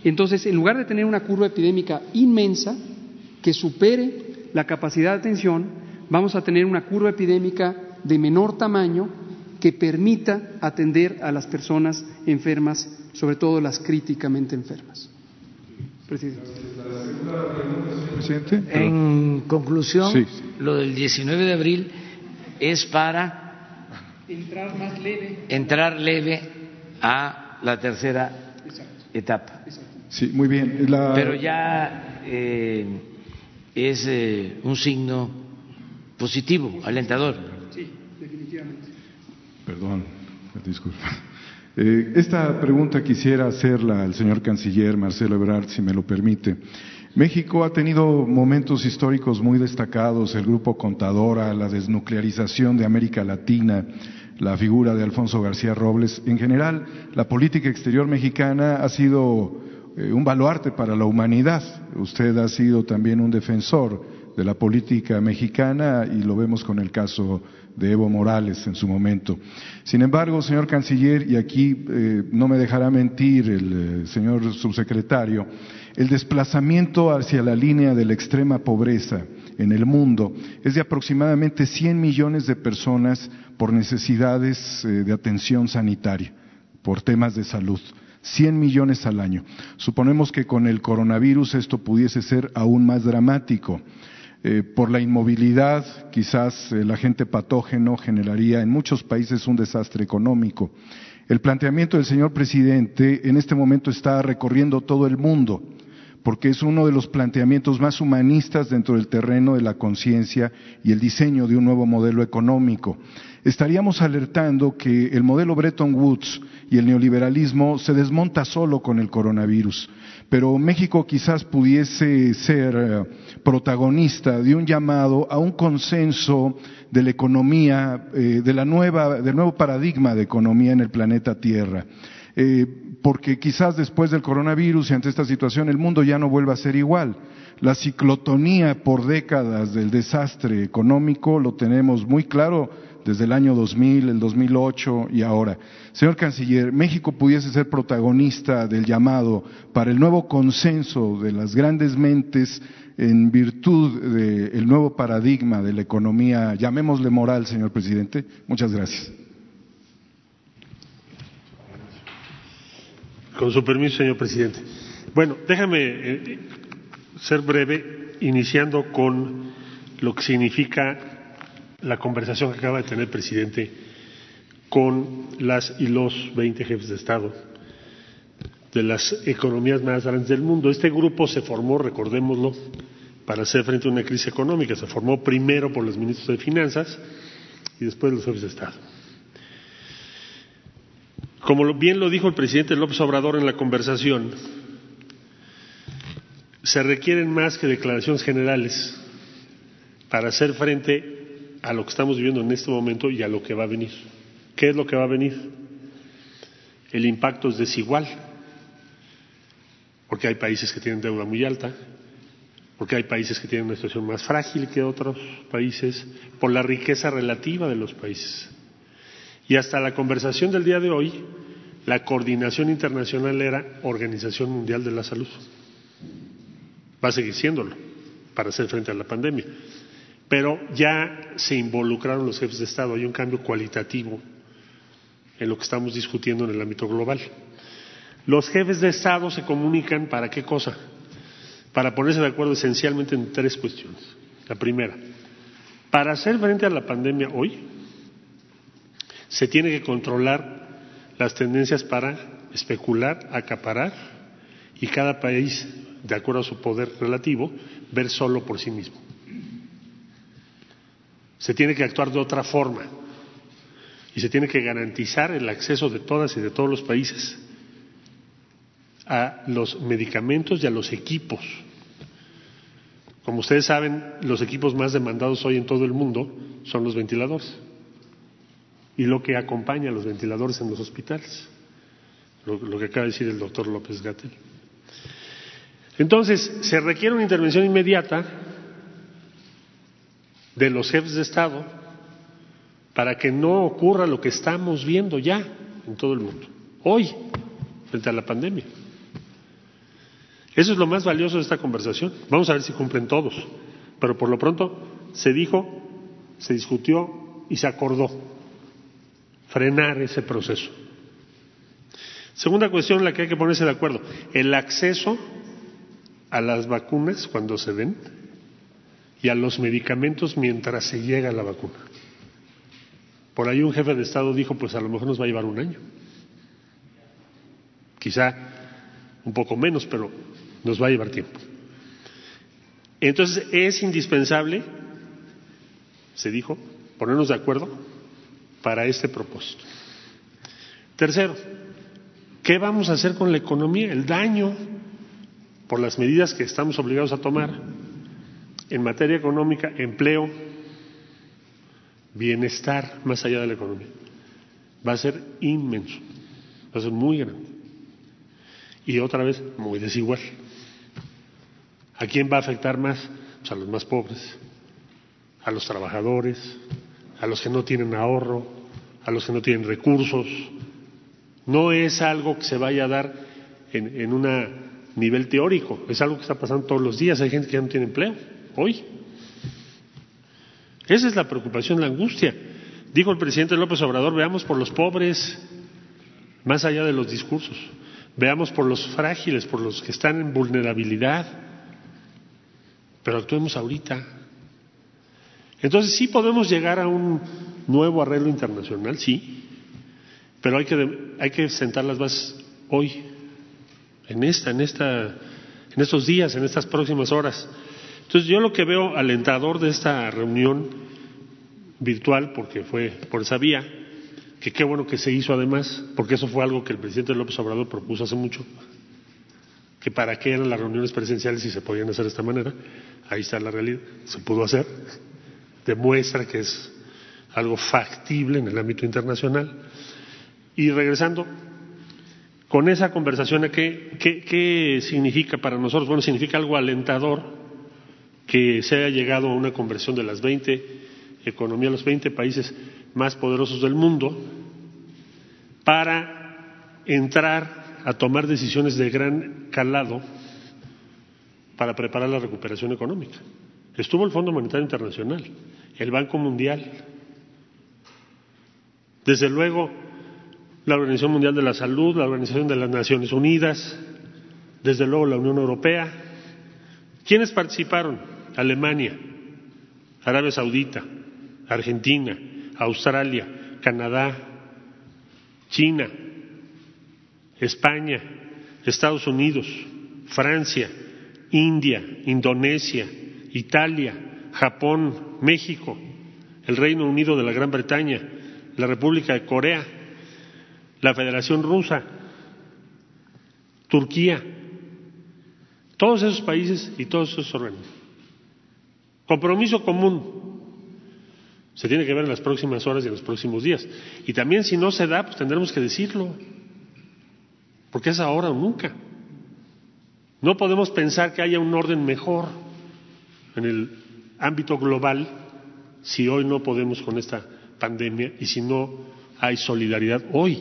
entonces en lugar de tener una curva epidémica inmensa que supere la capacidad de atención, vamos a tener una curva epidémica de menor tamaño que permita atender a las personas enfermas, sobre todo las críticamente enfermas. Presidente. En conclusión, lo del 19 de abril es para entrar más leve, entrar leve a la tercera etapa. Sí, muy bien. Pero ya eh, es eh, un signo positivo, alentador. Sí, definitivamente. Perdón, disculpa. Eh, esta pregunta quisiera hacerla al señor canciller Marcelo Ebrard, si me lo permite. México ha tenido momentos históricos muy destacados, el grupo Contadora, la desnuclearización de América Latina, la figura de Alfonso García Robles. En general, la política exterior mexicana ha sido eh, un baluarte para la humanidad. Usted ha sido también un defensor de la política mexicana y lo vemos con el caso de Evo Morales en su momento. Sin embargo, señor canciller, y aquí eh, no me dejará mentir el eh, señor subsecretario, el desplazamiento hacia la línea de la extrema pobreza en el mundo es de aproximadamente 100 millones de personas por necesidades de atención sanitaria, por temas de salud. 100 millones al año. Suponemos que con el coronavirus esto pudiese ser aún más dramático. Eh, por la inmovilidad, quizás el agente patógeno generaría en muchos países un desastre económico. El planteamiento del señor presidente en este momento está recorriendo todo el mundo porque es uno de los planteamientos más humanistas dentro del terreno de la conciencia y el diseño de un nuevo modelo económico. Estaríamos alertando que el modelo Bretton Woods y el neoliberalismo se desmonta solo con el coronavirus, pero México quizás pudiese ser eh, protagonista de un llamado a un consenso de la economía, eh, de la nueva, del nuevo paradigma de economía en el planeta Tierra. Eh, porque quizás después del coronavirus y ante esta situación el mundo ya no vuelva a ser igual. La ciclotonía por décadas del desastre económico lo tenemos muy claro desde el año 2000, el 2008 y ahora. Señor Canciller, México pudiese ser protagonista del llamado para el nuevo consenso de las grandes mentes en virtud del nuevo paradigma de la economía, llamémosle moral, señor presidente. Muchas gracias. Con su permiso, señor presidente. Bueno, déjame eh, ser breve, iniciando con lo que significa la conversación que acaba de tener el presidente con las y los 20 jefes de Estado de las economías más grandes del mundo. Este grupo se formó, recordémoslo, para hacer frente a una crisis económica. Se formó primero por los ministros de Finanzas y después los jefes de Estado. Como bien lo dijo el presidente López Obrador en la conversación, se requieren más que declaraciones generales para hacer frente a lo que estamos viviendo en este momento y a lo que va a venir. ¿Qué es lo que va a venir? El impacto es desigual, porque hay países que tienen deuda muy alta, porque hay países que tienen una situación más frágil que otros países, por la riqueza relativa de los países. Y hasta la conversación del día de hoy, la coordinación internacional era Organización Mundial de la Salud. Va a seguir siéndolo para hacer frente a la pandemia. Pero ya se involucraron los jefes de Estado, hay un cambio cualitativo en lo que estamos discutiendo en el ámbito global. Los jefes de Estado se comunican para qué cosa? Para ponerse de acuerdo esencialmente en tres cuestiones. La primera, para hacer frente a la pandemia hoy, se tiene que controlar las tendencias para especular, acaparar y cada país, de acuerdo a su poder relativo, ver solo por sí mismo. Se tiene que actuar de otra forma y se tiene que garantizar el acceso de todas y de todos los países a los medicamentos y a los equipos. Como ustedes saben, los equipos más demandados hoy en todo el mundo son los ventiladores y lo que acompaña a los ventiladores en los hospitales, lo, que acaba de decir el doctor López Gatel. Entonces, se requiere una intervención inmediata de los jefes de Estado para que no ocurra lo que estamos viendo ya en todo el mundo, hoy, frente a la pandemia. Eso es lo más valioso de esta conversación. Vamos a ver si cumplen todos. Pero por lo pronto se dijo, se discutió y se acordó frenar ese proceso. Segunda cuestión en la que hay que ponerse de acuerdo, el acceso a las vacunas cuando se den y a los medicamentos mientras se llega a la vacuna. Por ahí un jefe de Estado dijo, pues a lo mejor nos va a llevar un año. Quizá un poco menos, pero nos va a llevar tiempo. Entonces es indispensable, se dijo, ponernos de acuerdo para este propósito. Tercero, ¿qué vamos a hacer con la economía? El daño por las medidas que estamos obligados a tomar en materia económica, empleo, bienestar más allá de la economía. Va a ser inmenso, va a ser muy grande. Y otra vez, muy desigual. ¿A quién va a afectar más? Pues a los más pobres, a los trabajadores, a los que no tienen ahorro, a los que no tienen recursos. No es algo que se vaya a dar en, un nivel teórico, es algo que está pasando todos los días. Hay gente que ya no tiene empleo hoy. Esa es la preocupación, la angustia. Dijo el presidente López Obrador, veamos por los pobres, más allá de los discursos. Veamos por los frágiles, por los que están en vulnerabilidad. Pero actuemos ahorita. Entonces sí podemos llegar a un nuevo arreglo internacional, sí, pero hay que, hay que sentar las bases hoy, en esta, en esta, en estos días, en estas próximas horas. Entonces yo lo que veo alentador de esta reunión virtual, porque fue por esa vía, que qué bueno que se hizo además, porque eso fue algo que el presidente López Obrador propuso hace mucho, que para qué eran las reuniones presenciales si se podían hacer de esta manera, ahí está la realidad, se pudo hacer, demuestra que es algo factible en el ámbito internacional. Y regresando, con esa conversación, ¿qué, qué, qué significa para nosotros? Bueno, significa algo alentador que se haya llegado a una conversión de las 20 economías, los 20 países más poderosos del mundo, para entrar a tomar decisiones de gran calado para preparar la recuperación económica. Estuvo el Fondo Monetario Internacional, el Banco Mundial, desde luego la Organización Mundial de la Salud, la Organización de las Naciones Unidas, desde luego la Unión Europea. ¿Quiénes participaron? Alemania, Arabia Saudita, Argentina, Australia, Canadá, China, España, Estados Unidos, Francia, India, Indonesia, Italia, Japón, México, el Reino Unido de la Gran Bretaña, la República de Corea, la Federación Rusa, Turquía, todos esos países y todos esos organismos. Compromiso común. Se tiene que ver en las próximas horas y en los próximos días. Y también si no se da, pues tendremos que decirlo. Porque es ahora o nunca. No podemos pensar que haya un orden mejor en el ámbito global si hoy no podemos con esta pandemia y si no hay solidaridad hoy.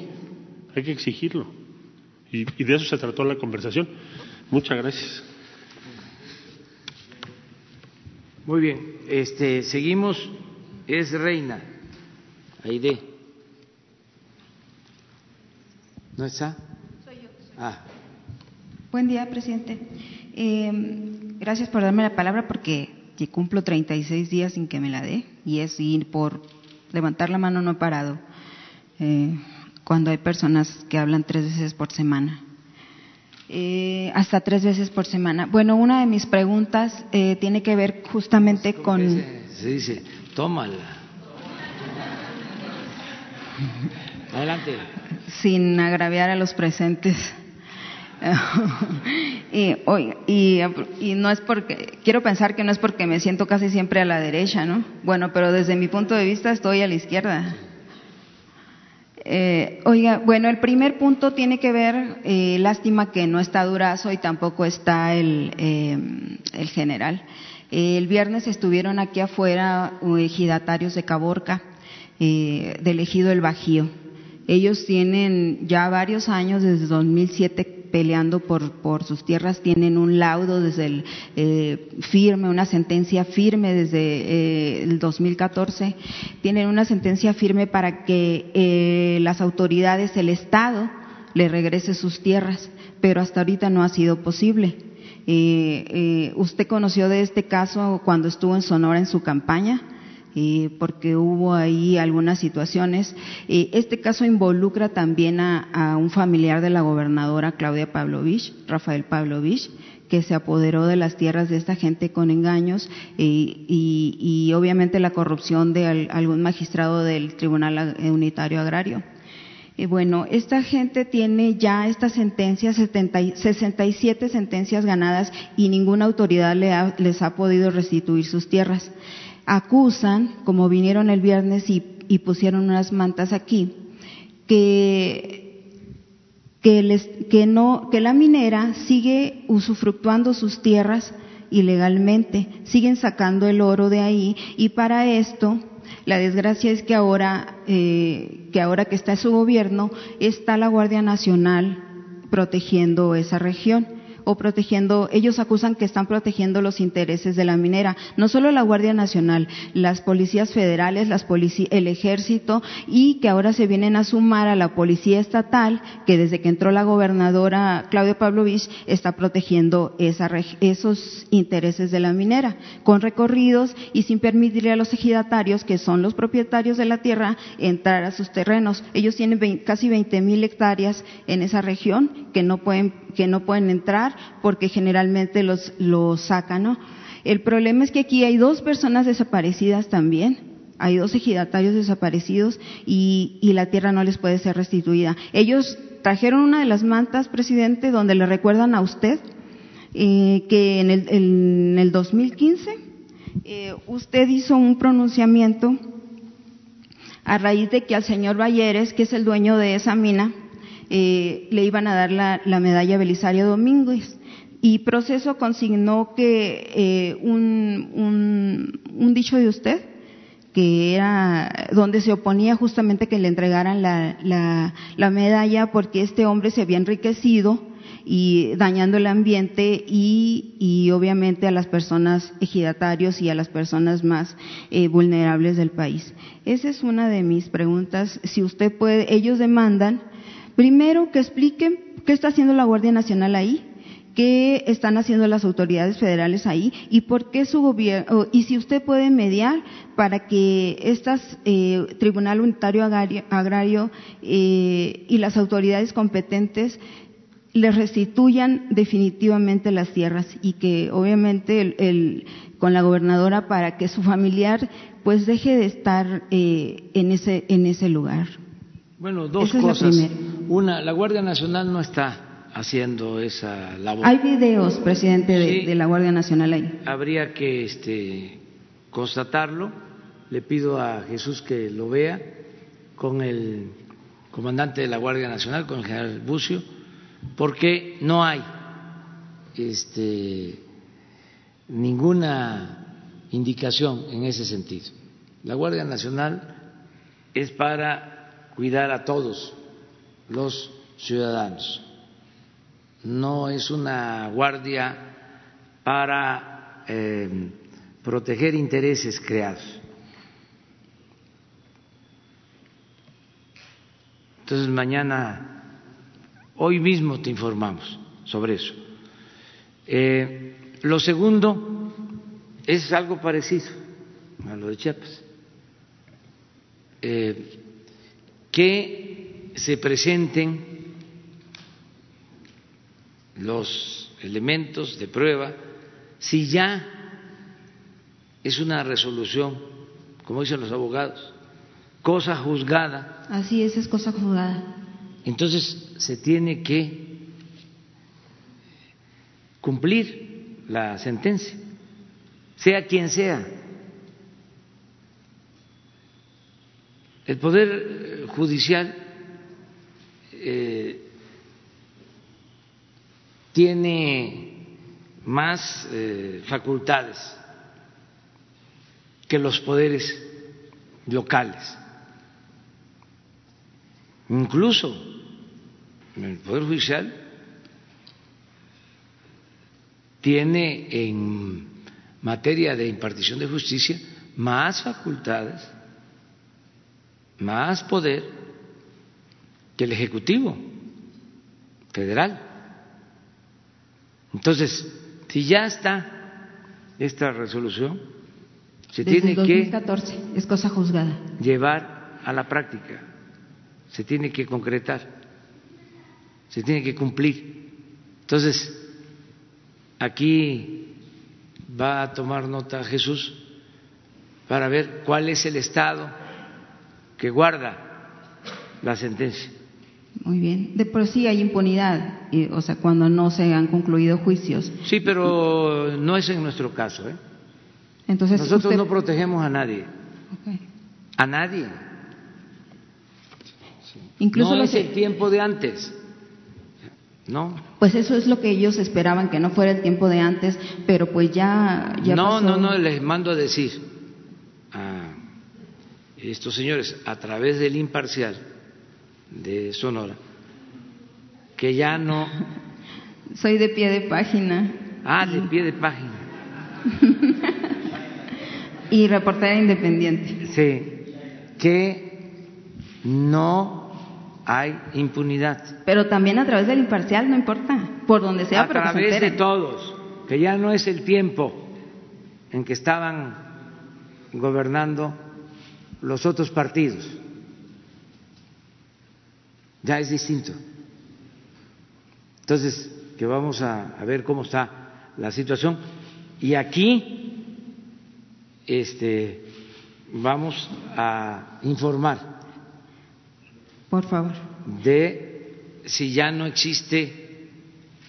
Hay que exigirlo. Y, de eso se trató la conversación. Muchas gracias. Muy bien, este, seguimos. Es Reina. Aide. ¿No está? Soy yo. Ah, Buen día, presidente. Eh, gracias por darme la palabra porque que cumplo 36 días sin que me la dé y es ir por levantar la mano no he parado eh, cuando hay personas que hablan tres veces por semana. Eh, hasta tres veces por semana. Bueno, una de mis preguntas eh, tiene que ver justamente ¿cómo con... se, se dice, tómala. Adelante. sin agraviar a los presentes. y, hoy- y, y no es porque, quiero pensar que no es porque me siento casi siempre a la derecha, ¿no? Bueno, pero desde mi punto de vista estoy a la izquierda. Eh, oiga, bueno, el primer punto tiene que ver, eh, lástima que no está Durazo y tampoco está el, eh, el general. Eh, el viernes estuvieron aquí afuera eh, ejidatarios de Caborca, eh, del ejido El Bajío. Ellos tienen ya varios años, desde 2007, peleando por, por sus tierras, tienen un laudo desde el eh, firme, una sentencia firme desde eh, el 2014, tienen una sentencia firme para que eh, las autoridades, el Estado, le regrese sus tierras, pero hasta ahorita no ha sido posible. Usted conoció de este caso cuando estuvo en Sonora en su campaña, eh, porque hubo ahí algunas situaciones. Eh, este caso involucra también a, un familiar de la gobernadora Claudia Pavlovich, Rafael Pavlovich, que se apoderó de las tierras de esta gente con engaños eh, y, obviamente la corrupción de al- algún magistrado del Tribunal Unitario Agrario. Eh, bueno, esta gente tiene ya estas sentencias, 67 sentencias ganadas y ninguna autoridad les ha podido restituir sus tierras. Acusan, como vinieron el viernes y, pusieron unas mantas aquí, que, que, que, no, que la minera sigue usufructuando sus tierras ilegalmente, siguen sacando el oro de ahí y para esto la desgracia es que ahora, eh, que ahora que está su gobierno, está la Guardia Nacional protegiendo esa región protegiendo, ellos acusan que están protegiendo los intereses de la minera, no solo la Guardia Nacional, las policías federales, las el ejército y que ahora se vienen a sumar a la policía estatal que desde que entró la gobernadora Claudia Pavlovich está protegiendo esos intereses de la minera con recorridos y sin permitirle a los ejidatarios que son los propietarios de la tierra entrar a sus terrenos. Ellos tienen casi 20 mil hectáreas en esa región que no pueden que no pueden entrar porque generalmente los, los sacan, ¿no? El problema es que aquí hay dos personas desaparecidas también, hay dos ejidatarios desaparecidos y, y la tierra no les puede ser restituida. Ellos trajeron una de las mantas, presidente, donde le recuerdan a usted eh, que en el, en el 2015 eh, usted hizo un pronunciamiento a raíz de que al señor Valleres, que es el dueño de esa mina, eh, le iban a dar la, medalla Belisario Domínguez. Y proceso consignó que eh, un, dicho de usted, que era donde se oponía justamente que le entregaran la, la, la, medalla porque este hombre se había enriquecido y dañando el ambiente y, y obviamente a las personas ejidatarios y a las personas más eh, vulnerables del país. Esa es una de mis preguntas. Si usted puede, ellos demandan Primero, que expliquen qué está haciendo la Guardia Nacional ahí, qué están haciendo las autoridades federales ahí y por qué su gobierno, y si usted puede mediar para que estas eh, Tribunal Unitario Agrario, eh, y las autoridades competentes les restituyan definitivamente las tierras y que obviamente con la gobernadora para que su familiar pues deje de estar eh, en ese en ese lugar. Bueno, dos cosas. Una, la Guardia Nacional no está haciendo esa labor. Hay videos, presidente, de, la Guardia Nacional ahí. Habría que este, constatarlo. Le pido a Jesús que lo vea con el comandante de la Guardia Nacional, con el general Bucio, porque no hay este, ninguna indicación en ese sentido. La Guardia Nacional es para cuidar a todos los ciudadanos. No es una guardia para eh, proteger intereses creados. Entonces mañana, hoy mismo te informamos sobre eso. Eh, lo segundo es algo parecido a lo de Chiapas. Eh, que se presenten los elementos de prueba si ya es una resolución, como dicen los abogados, cosa juzgada. Así es, es cosa juzgada. Entonces se tiene que cumplir la sentencia, sea quien sea. El Poder Judicial eh, tiene más eh, facultades que los poderes locales. Incluso el Poder Judicial tiene en materia de impartición de justicia más facultades más poder que el Ejecutivo federal. Entonces, si ya está esta resolución, se tiene que es cosa juzgada. llevar a la práctica, se tiene que concretar, se tiene que cumplir. Entonces, aquí va a tomar nota Jesús para ver cuál es el estado que guarda la sentencia. Muy bien. De por sí hay impunidad, o sea, cuando no se han concluido juicios. Sí, pero no es en nuestro caso. ¿eh? Entonces, Nosotros no protegemos a nadie. A nadie. Incluso no es el tiempo de antes. No. Pues eso es lo que ellos esperaban, que no fuera el tiempo de antes, pero pues ya, ya no, No, no, les mando a decir estos señores, a través del imparcial de Sonora, que ya no... Soy de pie de página. Ah, de pie de página. y reportera independiente. Sí, que no hay impunidad. Pero también a través del imparcial, no importa, por donde sea. A través de todos, que ya no es el tiempo en que estaban gobernando los otros partidos. Ya es distinto. Entonces, que vamos a, a ver cómo está la situación. Y aquí este, vamos a informar por favor. De si ya no existe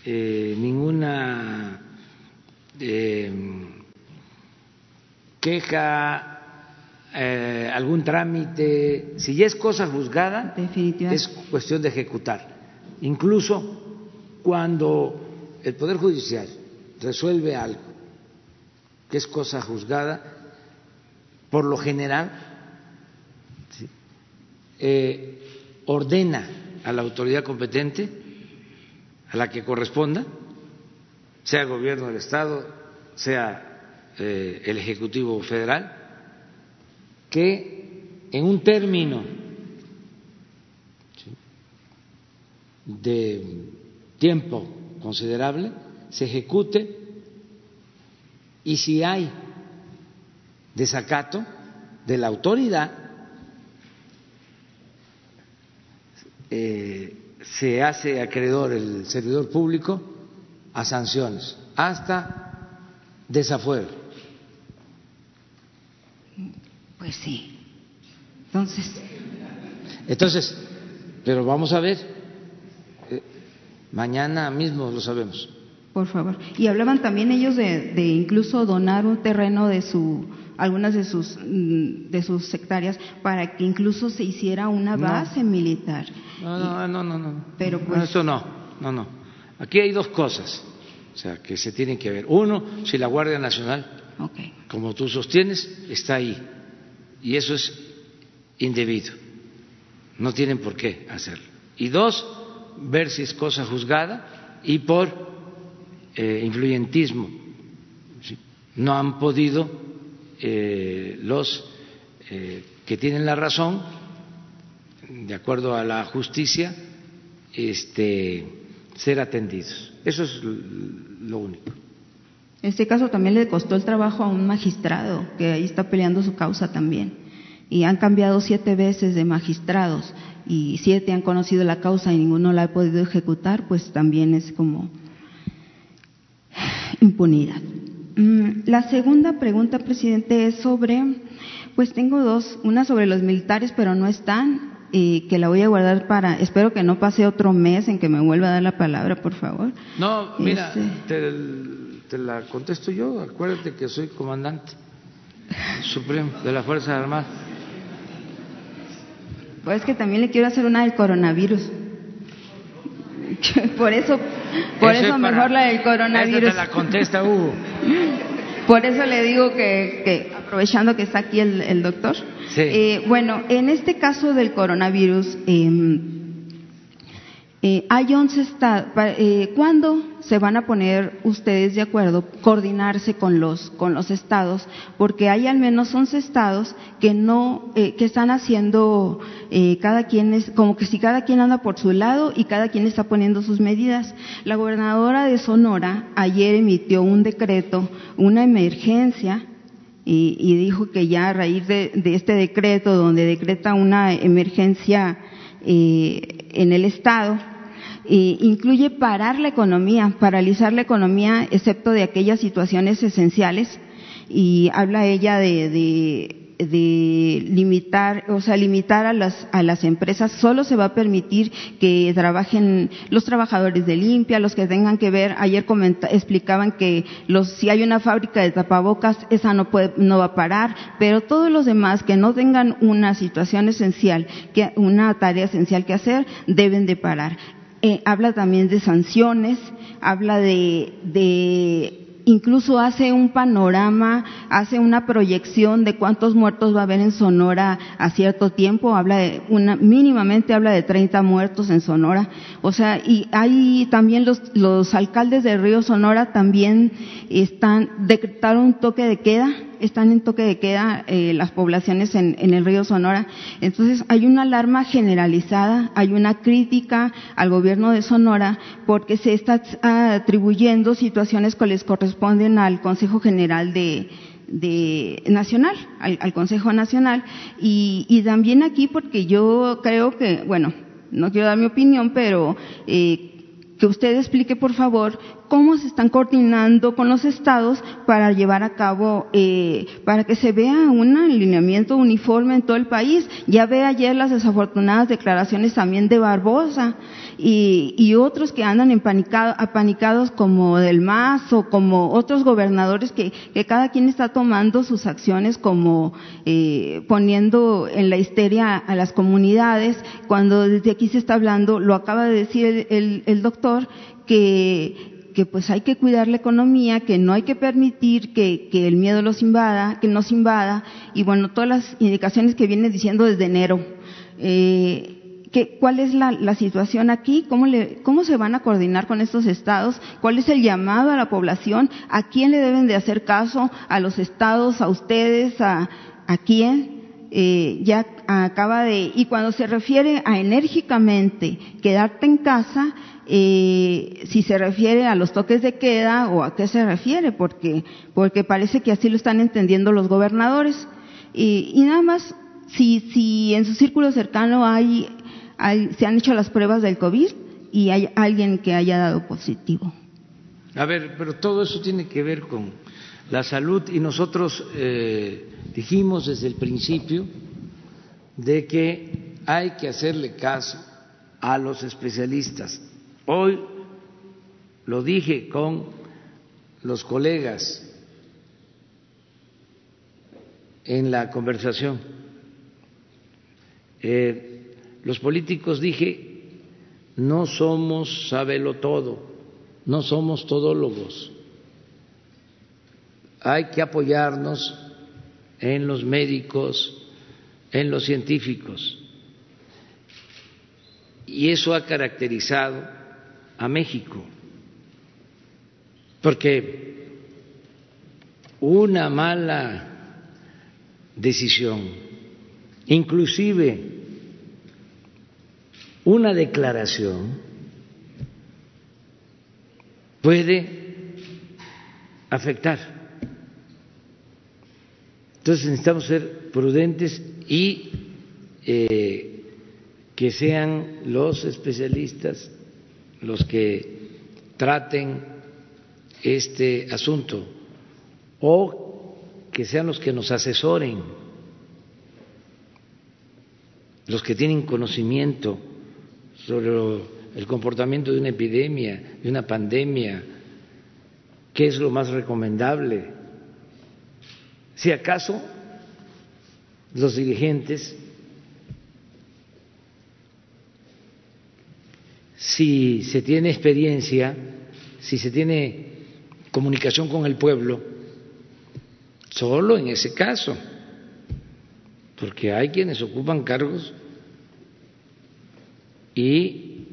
eh, ninguna eh, queja, eh, algún trámite, si ya es cosa juzgada, es cuestión de ejecutar. Incluso cuando el Poder Judicial resuelve algo que es cosa juzgada, por lo general, ordena a la autoridad competente, a la que corresponda, sea el gobierno del Estado, sea eh, el Ejecutivo Federal, que en un término de tiempo considerable se ejecute y si hay desacato de la autoridad Eh, se hace acreedor el servidor público a sanciones, hasta desafuero. Pues sí. Entonces. Entonces, pero vamos a ver, eh, mañana mismo lo sabemos. Por favor. Y hablaban también ellos de, de incluso donar un terreno de su algunas de sus, mm, de sus hectáreas para que incluso se hiciera una base militar. No, no, no, no, no. Pero pues... eso no, no, no. Aquí hay dos cosas, o sea, que se tienen que ver. Uno, si la Guardia Nacional, como tú sostienes, está ahí. Y eso es indebido. No tienen por qué hacerlo. Y dos, ver si es cosa juzgada y por eh, influyentismo. No han podido eh, los eh, que tienen la razón, de acuerdo a la justicia, este, ser atendidos. Eso es lo único. En este caso también le costó el trabajo a un magistrado que ahí está peleando su causa también. Y han cambiado siete veces de magistrados y siete han conocido la causa y ninguno la ha podido ejecutar, pues también es como impunidad. Mm, la segunda pregunta, presidente, es sobre, pues tengo dos, una sobre los militares, pero no están, y que la voy a guardar para, espero que no pase otro mes en que me vuelva a dar la palabra, por favor. No, mira, este, te, la contesto yo, acuérdate que soy comandante supremo de la Fuerza Armada. Pues que también le quiero hacer una del coronavirus. por eso, por eso, mejor la del coronavirus. te la contesta Hugo. Por eso le digo que, aprovechando que está aquí el, doctor, eh, bueno, en este caso del coronavirus, em, eh, hay 11 estados. Eh, ¿Cuándo se van a poner ustedes de acuerdo, coordinarse con los, con los estados? Porque hay al menos 11 estados que no, eh, que están haciendo, eh, cada quien es, como que si cada quien anda por su lado y cada quien está poniendo sus medidas. La gobernadora de Sonora ayer emitió un decreto, una emergencia, y, dijo que ya a raíz de, de este decreto, donde decreta una emergencia eh, en el estado, incluye parar la economía, paralizar la economía, excepto de aquellas situaciones esenciales. Y habla ella de, de limitar, o sea, limitar a las, a las empresas, solo se va a permitir que trabajen los trabajadores de limpia, los que tengan que ver, ayer explicaban que los, si hay una fábrica de tapabocas, esa no puede, no va a parar, pero todos los demás que no tengan una situación esencial, que, una tarea esencial que hacer, deben de parar. Eh, habla también de sanciones, habla de, de incluso hace un panorama, hace una proyección de cuántos muertos va a haber en Sonora a cierto tiempo, habla de una, mínimamente habla de 30 muertos en Sonora. O sea, y hay también los, los alcaldes de Río Sonora también están, decretaron un toque de queda están en toque de queda eh, las poblaciones en, el río Sonora. Entonces hay una alarma generalizada, hay una crítica al gobierno de Sonora porque se está atribuyendo situaciones que les corresponden al Consejo General de, nacional, al, Consejo Nacional, y, también aquí porque yo creo que, bueno, no quiero dar mi opinión, pero eh, que usted explique, por favor, cómo se están coordinando con los estados para llevar a cabo, eh, para que se vea un alineamiento uniforme en todo el país. Ya ve ayer las desafortunadas declaraciones también de Barbosa y, y otros que andan empanicados, apanicados como del MAS o como otros gobernadores que, que cada quien está tomando sus acciones como eh, poniendo en la histeria a las comunidades, cuando desde aquí se está hablando, lo acaba de decir el, el doctor, que que pues hay que cuidar la economía, que no hay que permitir que, el miedo los invada, que nos invada, y bueno, todas las indicaciones que viene diciendo desde enero. Eh, ¿Cuál es la, situación aquí? ¿Cómo, le, ¿Cómo se van a coordinar con estos estados? ¿Cuál es el llamado a la población? ¿A quién le deben de hacer caso? ¿A los estados? ¿A ustedes? ¿A, a quién? Eh, ya acaba de, y cuando se refiere a enérgicamente quedarte en casa, eh, si se refiere a los toques de queda o a qué se refiere, porque, porque parece que así lo están entendiendo los gobernadores. Y, nada más, si, si en su círculo cercano hay, se han hecho las pruebas del COVID y hay alguien que haya dado positivo. A ver, pero todo eso tiene que ver con la salud y nosotros eh, dijimos desde el principio de que hay que hacerle caso a los especialistas Hoy lo dije con los colegas en la conversación. Eh, los políticos dije, no somos sabelo todo, no somos todólogos. Hay que apoyarnos en los médicos, en los científicos. Y eso ha caracterizado a México, porque una mala decisión, inclusive una declaración, puede afectar. Entonces necesitamos ser prudentes y eh, que sean los especialistas los que traten este asunto o que sean los que nos asesoren, los que tienen conocimiento sobre el comportamiento de una epidemia, de una pandemia, qué es lo más recomendable. Si acaso los dirigentes si se tiene experiencia, si se tiene comunicación con el pueblo, solo en ese caso, porque hay quienes ocupan cargos y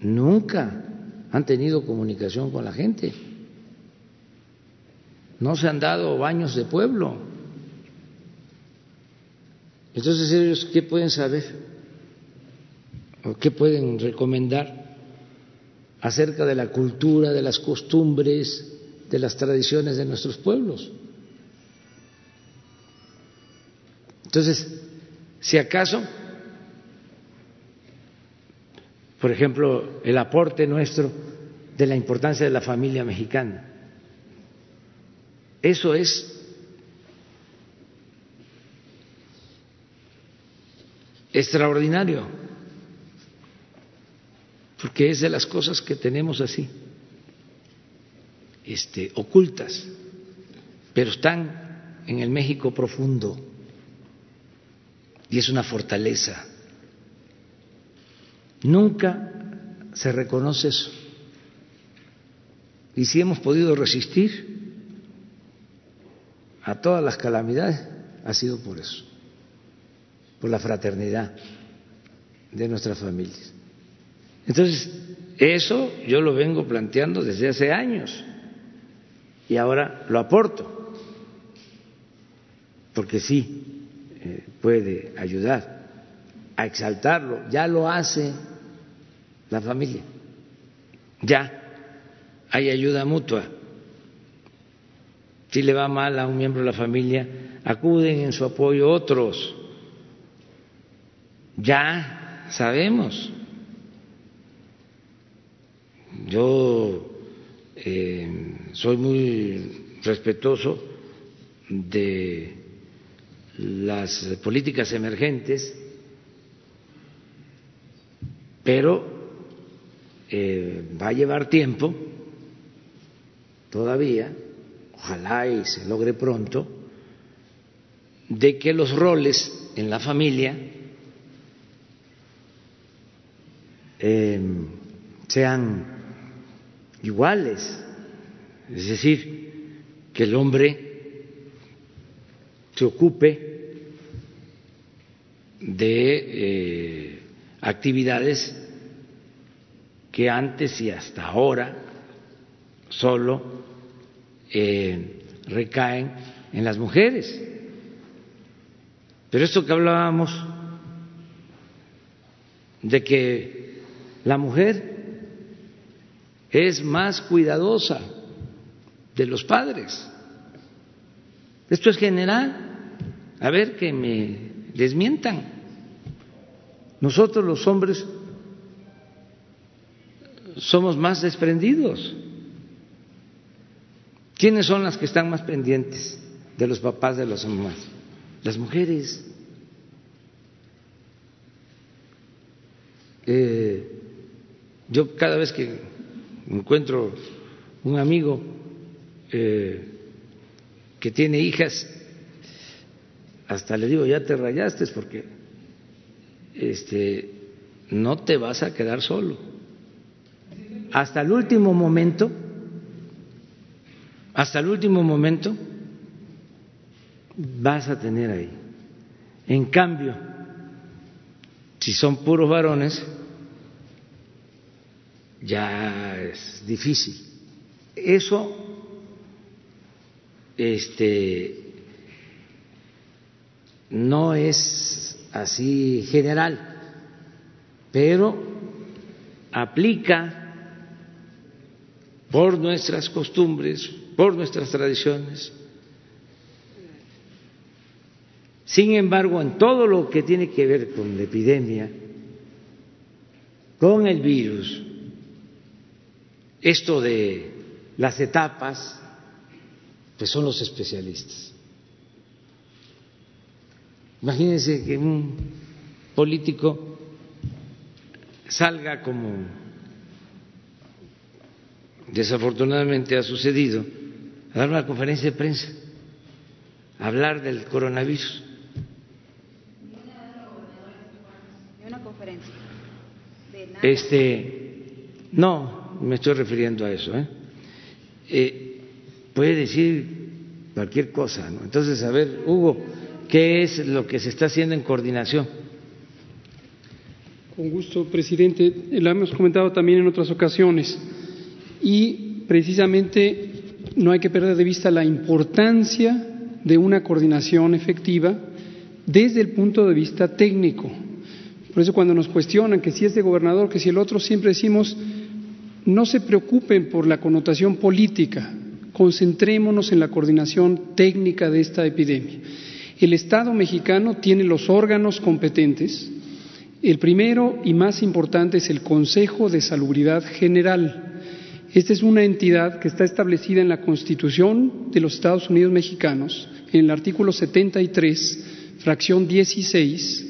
nunca han tenido comunicación con la gente, no se han dado baños de pueblo. Entonces ellos, ¿qué pueden saber? qué pueden recomendar acerca de la cultura, de las costumbres, de las tradiciones de nuestros pueblos? Entonces, si acaso, por ejemplo, el aporte nuestro de la importancia de la familia mexicana, eso es extraordinario, porque es de las cosas que tenemos así, este, ocultas, pero están en el México profundo y es una fortaleza. Nunca se reconoce eso. Y si hemos podido resistir a todas las calamidades, ha sido por eso, por la fraternidad de nuestras familias. Entonces, eso yo lo vengo planteando desde hace años y ahora lo aporto, porque sí eh, puede ayudar a exaltarlo, ya lo hace la familia, ya hay ayuda mutua. Si le va mal a un miembro de la familia, acuden en su apoyo otros. Ya sabemos. Yo eh, soy muy respetuoso de las políticas emergentes, pero eh, va a llevar tiempo todavía, ojalá y se logre pronto, de que los roles en la familia em, sean iguales, es decir, que el hombre se ocupe de eh, actividades que antes y hasta ahora solo eh, recaen en las mujeres. Pero esto que hablábamos de que la mujer es más cuidadosa de los padres. Esto es general. A ver que me desmientan. Nosotros los hombres somos más desprendidos. ¿Quiénes son las que están más pendientes de los papás de las mamás? Las mujeres. Eh, yo cada vez que encuentro un amigo eh, que tiene hijas, hasta le digo, ya te rayaste porque este, no te vas a quedar solo. Hasta el último momento hasta el último momento vas a tener ahí. En cambio, si son puros varones, ya es difícil. Eso este no es así general, pero aplica por nuestras costumbres, por nuestras tradiciones. Sin embargo, en todo lo que tiene que ver con la epidemia, con el virus, esto de las etapas, pues son los especialistas. Imagínense que un político salga como desafortunadamente ha sucedido, a dar una conferencia de prensa, a hablar del coronavirus. Este, no, me estoy refiriendo a eso. ¿eh? Eh, puede decir cualquier cosa, ¿no? Entonces, a ver, Hugo, ¿qué es lo que se está haciendo en coordinación? Con gusto, presidente. Lo hemos comentado también en otras ocasiones y precisamente no hay que perder de vista la importancia de una coordinación efectiva desde el punto de vista técnico. Por eso cuando nos cuestionan que si es de gobernador, que si el otro, siempre decimos, no se preocupen por la connotación política, concentrémonos en la coordinación técnica de esta epidemia. El Estado mexicano tiene los órganos competentes. El primero y más importante es el Consejo de Salubridad General, esta es una entidad que está establecida en la Constitución de los Estados Unidos mexicanos, en el artículo 73, fracción 16,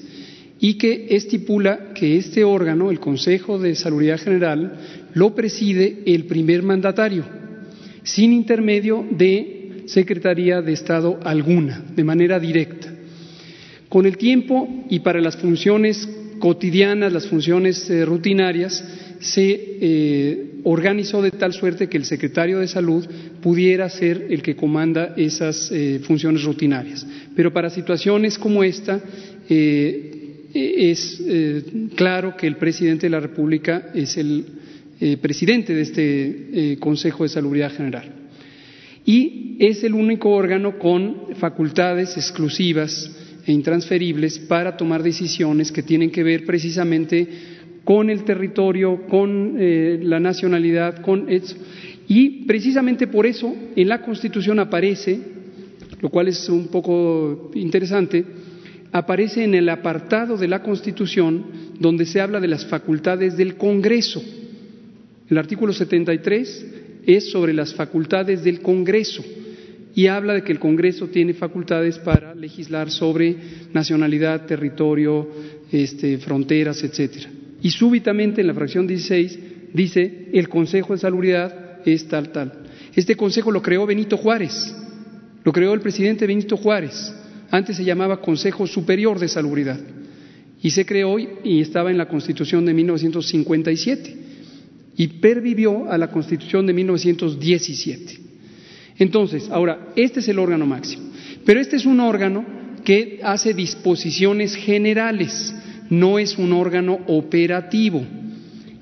y que estipula que este órgano, el Consejo de Salubridad General, lo preside el primer mandatario, sin intermedio de Secretaría de Estado alguna, de manera directa. Con el tiempo y para las funciones cotidianas, las funciones eh, rutinarias, se eh, organizó de tal suerte que el secretario de Salud pudiera ser el que comanda esas eh, funciones rutinarias. Pero para situaciones como esta, es claro que el presidente de la República es el presidente de este Consejo de Salubridad General. Y es el único órgano con facultades exclusivas e intransferibles para tomar decisiones que tienen que ver precisamente con el territorio, con eh, la nacionalidad, con eso. Y precisamente por eso en la Constitución aparece, lo cual es un poco interesante, aparece en el apartado de la Constitución donde se habla de las facultades del Congreso. El artículo 73 es sobre las facultades del Congreso y habla de que el Congreso tiene facultades para legislar sobre nacionalidad, territorio, este, fronteras, etcétera. Y súbitamente en la fracción 16 dice el Consejo de Salubridad es tal, tal. Este consejo lo creó Benito Juárez, lo creó el presidente Benito Juárez. Antes se llamaba Consejo Superior de Salubridad y se creó y estaba en la Constitución de 1957 y pervivió a la Constitución de 1917. Entonces, ahora, este es el órgano máximo, pero este es un órgano que hace disposiciones generales, no es un órgano operativo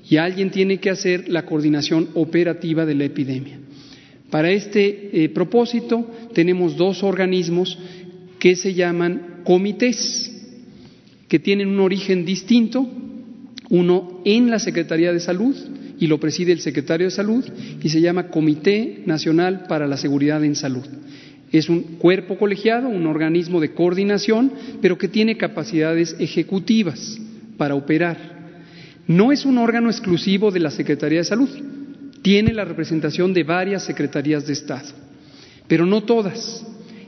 y alguien tiene que hacer la coordinación operativa de la epidemia. Para este eh, propósito tenemos dos organismos que se llaman comités, que tienen un origen distinto, uno en la Secretaría de Salud y lo preside el secretario de Salud y se llama Comité Nacional para la Seguridad en Salud. Es un cuerpo colegiado, un organismo de coordinación, pero que tiene capacidades ejecutivas para operar. No es un órgano exclusivo de la Secretaría de Salud, tiene la representación de varias secretarías de Estado, pero no todas.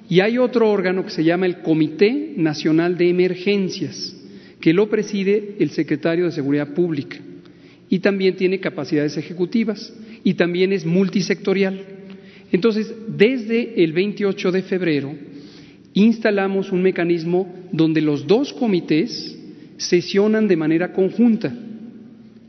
Y hay otro órgano que se llama el Comité Nacional de Emergencias, que lo preside el secretario de Seguridad Pública y también tiene capacidades ejecutivas y también es multisectorial. Entonces, desde el 28 de febrero instalamos un mecanismo donde los dos comités sesionan de manera conjunta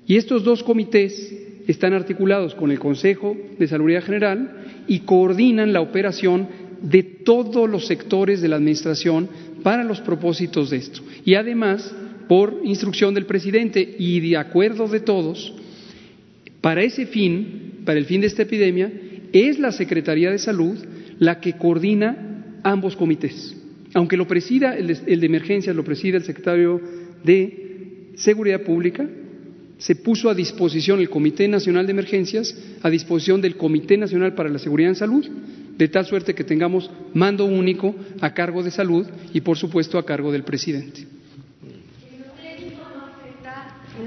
y estos dos comités están articulados con el Consejo de Salud General y coordinan la operación de todos los sectores de la Administración para los propósitos de esto. Y además por instrucción del presidente y de acuerdo de todos, para ese fin, para el fin de esta epidemia, es la Secretaría de Salud la que coordina ambos comités. Aunque lo presida el de, emergencias, lo presida el secretario de Seguridad Pública, se puso a disposición el Comité Nacional de Emergencias, a disposición del Comité Nacional para la Seguridad en Salud, de tal suerte que tengamos mando único a cargo de salud y, por supuesto, a cargo del presidente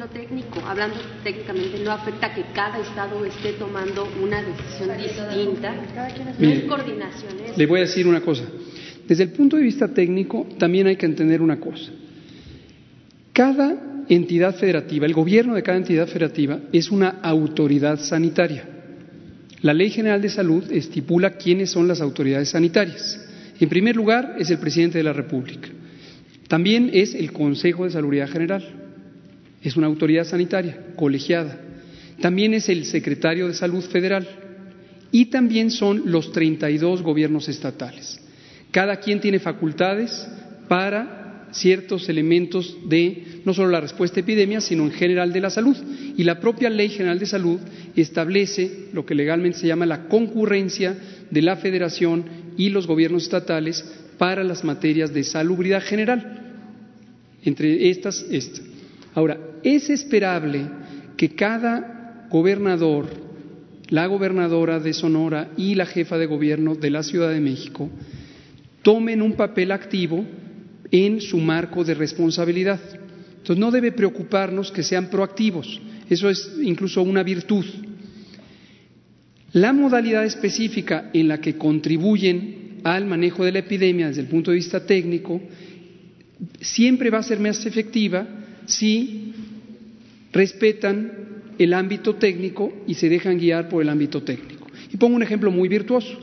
técnico, hablando técnicamente, no afecta que cada Estado esté tomando una decisión distinta. No es coordinación. Le voy a decir una cosa. Desde el punto de vista técnico, también hay que entender una cosa. Cada entidad federativa, el gobierno de cada entidad federativa es una autoridad sanitaria. La Ley General de Salud estipula quiénes son las autoridades sanitarias. En primer lugar, es el presidente de la República. También es el Consejo de Salubridad General es una autoridad sanitaria colegiada. También es el secretario de Salud Federal y también son los 32 gobiernos estatales. Cada quien tiene facultades para ciertos elementos de no solo la respuesta a epidemia, sino en general de la salud. Y la propia Ley General de Salud establece lo que legalmente se llama la concurrencia de la Federación y los gobiernos estatales para las materias de salubridad general. Entre estas, esta. Ahora, es esperable que cada gobernador, la gobernadora de Sonora y la jefa de gobierno de la Ciudad de México tomen un papel activo en su marco de responsabilidad. Entonces no debe preocuparnos que sean proactivos, eso es incluso una virtud. La modalidad específica en la que contribuyen al manejo de la epidemia desde el punto de vista técnico siempre va a ser más efectiva si respetan el ámbito técnico y se dejan guiar por el ámbito técnico. Y pongo un ejemplo muy virtuoso.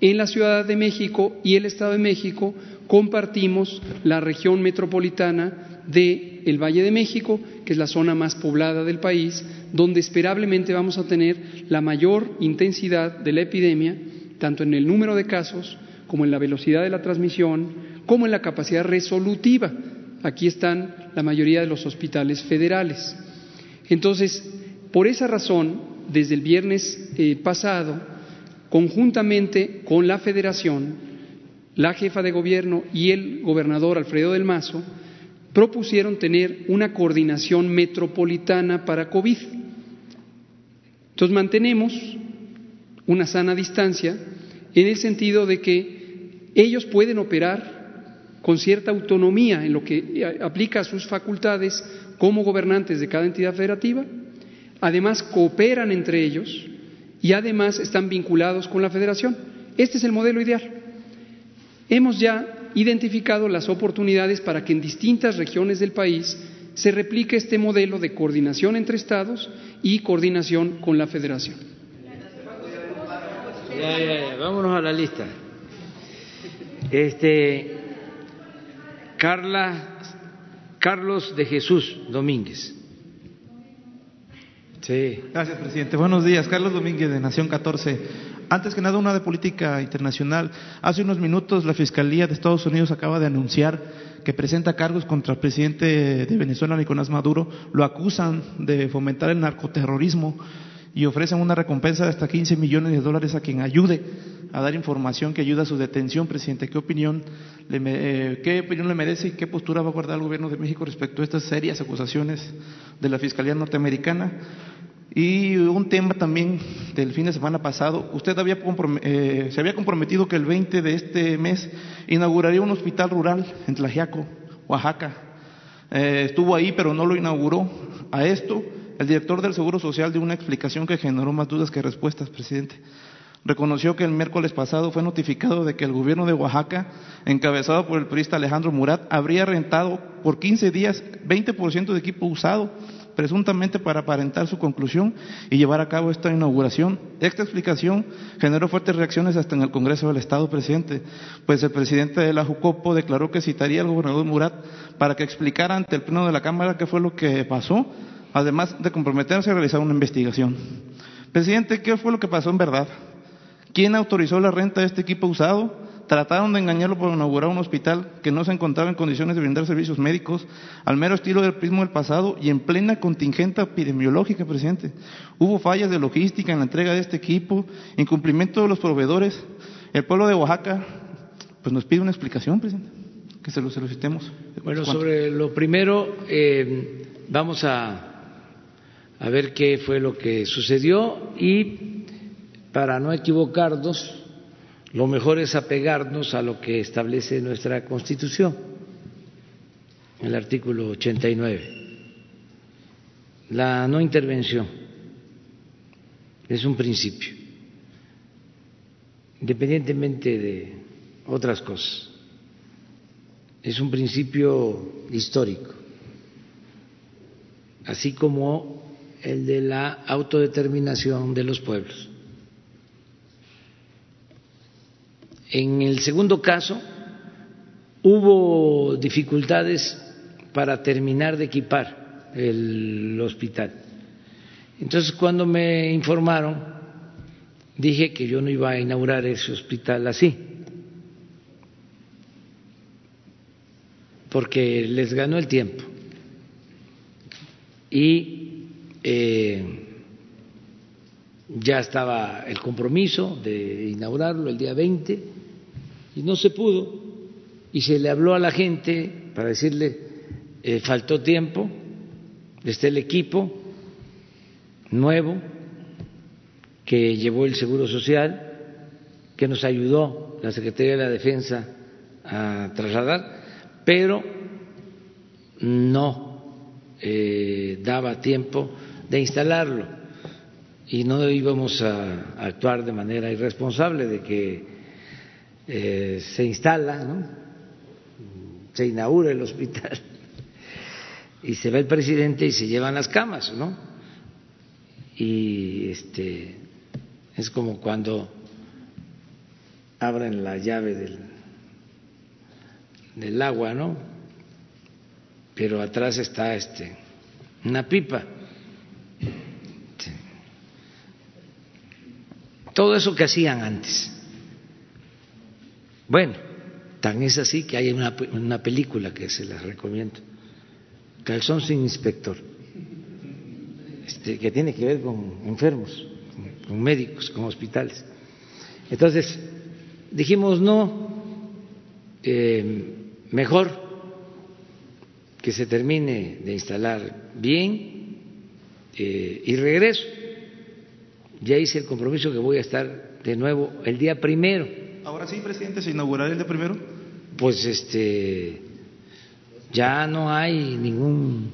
En la Ciudad de México y el Estado de México compartimos la región metropolitana del el Valle de México, que es la zona más poblada del país, donde esperablemente vamos a tener la mayor intensidad de la epidemia, tanto en el número de casos como en la velocidad de la transmisión, como en la capacidad resolutiva. Aquí están la mayoría de los hospitales federales. Entonces, por esa razón, desde el viernes eh, pasado, conjuntamente con la federación, la jefa de gobierno y el gobernador Alfredo del Mazo propusieron tener una coordinación metropolitana para COVID. Entonces mantenemos una sana distancia en el sentido de que ellos pueden operar con cierta autonomía en lo que aplica a sus facultades como gobernantes de cada entidad federativa, además cooperan entre ellos y además están vinculados con la federación. Este es el modelo ideal. Hemos ya identificado las oportunidades para que en distintas regiones del país se replique este modelo de coordinación entre estados y coordinación con la federación. Ya, ya, ya. Vámonos a la lista. Este, Carla, Carlos de Jesús Domínguez. Sí. Gracias, presidente. Buenos días. Carlos Domínguez, de Nación 14. Antes que nada, una de política internacional. Hace unos minutos, la Fiscalía de Estados Unidos acaba de anunciar que presenta cargos contra el presidente de Venezuela, Nicolás Maduro. Lo acusan de fomentar el narcoterrorismo y ofrecen una recompensa de hasta 15 millones de dólares a quien ayude a dar información que ayude a su detención, presidente. ¿Qué opinión le, eh, qué opinión le merece y qué postura va a guardar el gobierno de México respecto a estas serias acusaciones de la Fiscalía norteamericana? Y un tema también del fin de semana pasado, usted había eh, se había comprometido que el 20 de este mes inauguraría un hospital rural en Tlajiaco, Oaxaca. Eh, estuvo ahí, pero no lo inauguró. A esto, el director del Seguro Social dio una explicación que generó más dudas que respuestas, presidente. Reconoció que el miércoles pasado fue notificado de que el gobierno de Oaxaca, encabezado por el periodista Alejandro Murat, habría rentado por 15 días 20% de equipo usado presuntamente para aparentar su conclusión y llevar a cabo esta inauguración. Esta explicación generó fuertes reacciones hasta en el Congreso del Estado, presidente, pues el presidente de la Jucopo declaró que citaría al gobernador Murat para que explicara ante el Pleno de la Cámara qué fue lo que pasó, además de comprometerse a realizar una investigación. Presidente, ¿qué fue lo que pasó en verdad? ¿Quién autorizó la renta de este equipo usado? Trataron de engañarlo por inaugurar un hospital que no se encontraba en condiciones de brindar servicios médicos, al mero estilo del prismo del pasado y en plena contingente epidemiológica, presidente. Hubo fallas de logística en la entrega de este equipo, incumplimiento de los proveedores. El pueblo de Oaxaca, pues nos pide una explicación, presidente, que se lo solicitemos. Bueno, sobre lo primero, eh, vamos a, a ver qué fue lo que sucedió y para no equivocarnos, lo mejor es apegarnos a lo que establece nuestra Constitución, el artículo 89. La no intervención es un principio, independientemente de otras cosas. Es un principio histórico, así como el de la autodeterminación de los pueblos. En el segundo caso, hubo dificultades para terminar de equipar el hospital. Entonces, cuando me informaron, dije que yo no iba a inaugurar ese hospital así, porque les ganó el tiempo. Y eh, ya estaba el compromiso de inaugurarlo el día 20 y no se pudo. Y se le habló a la gente para decirle eh, faltó tiempo, está el equipo nuevo que llevó el Seguro Social, que nos ayudó la Secretaría de la Defensa a trasladar, pero no eh, daba tiempo de instalarlo y no íbamos a actuar de manera irresponsable de que eh, se instala, se inaugura el hospital y se ve el presidente y se llevan las camas, ¿no? Y este es como cuando abren la llave del, del agua, ¿no? Pero atrás está este una pipa. Todo eso que hacían antes. Bueno, tan es así que hay una, película que se les recomiendo, Calzón sin inspector, este, que tiene que ver con enfermos, con, médicos, con hospitales. Entonces, dijimos no, eh, mejor que se termine de instalar bien eh, y regreso. Ya hice el compromiso que voy a estar de nuevo el día primero. Ahora sí, presidente, se inaugurará el día primero. Pues este, ya no hay ningún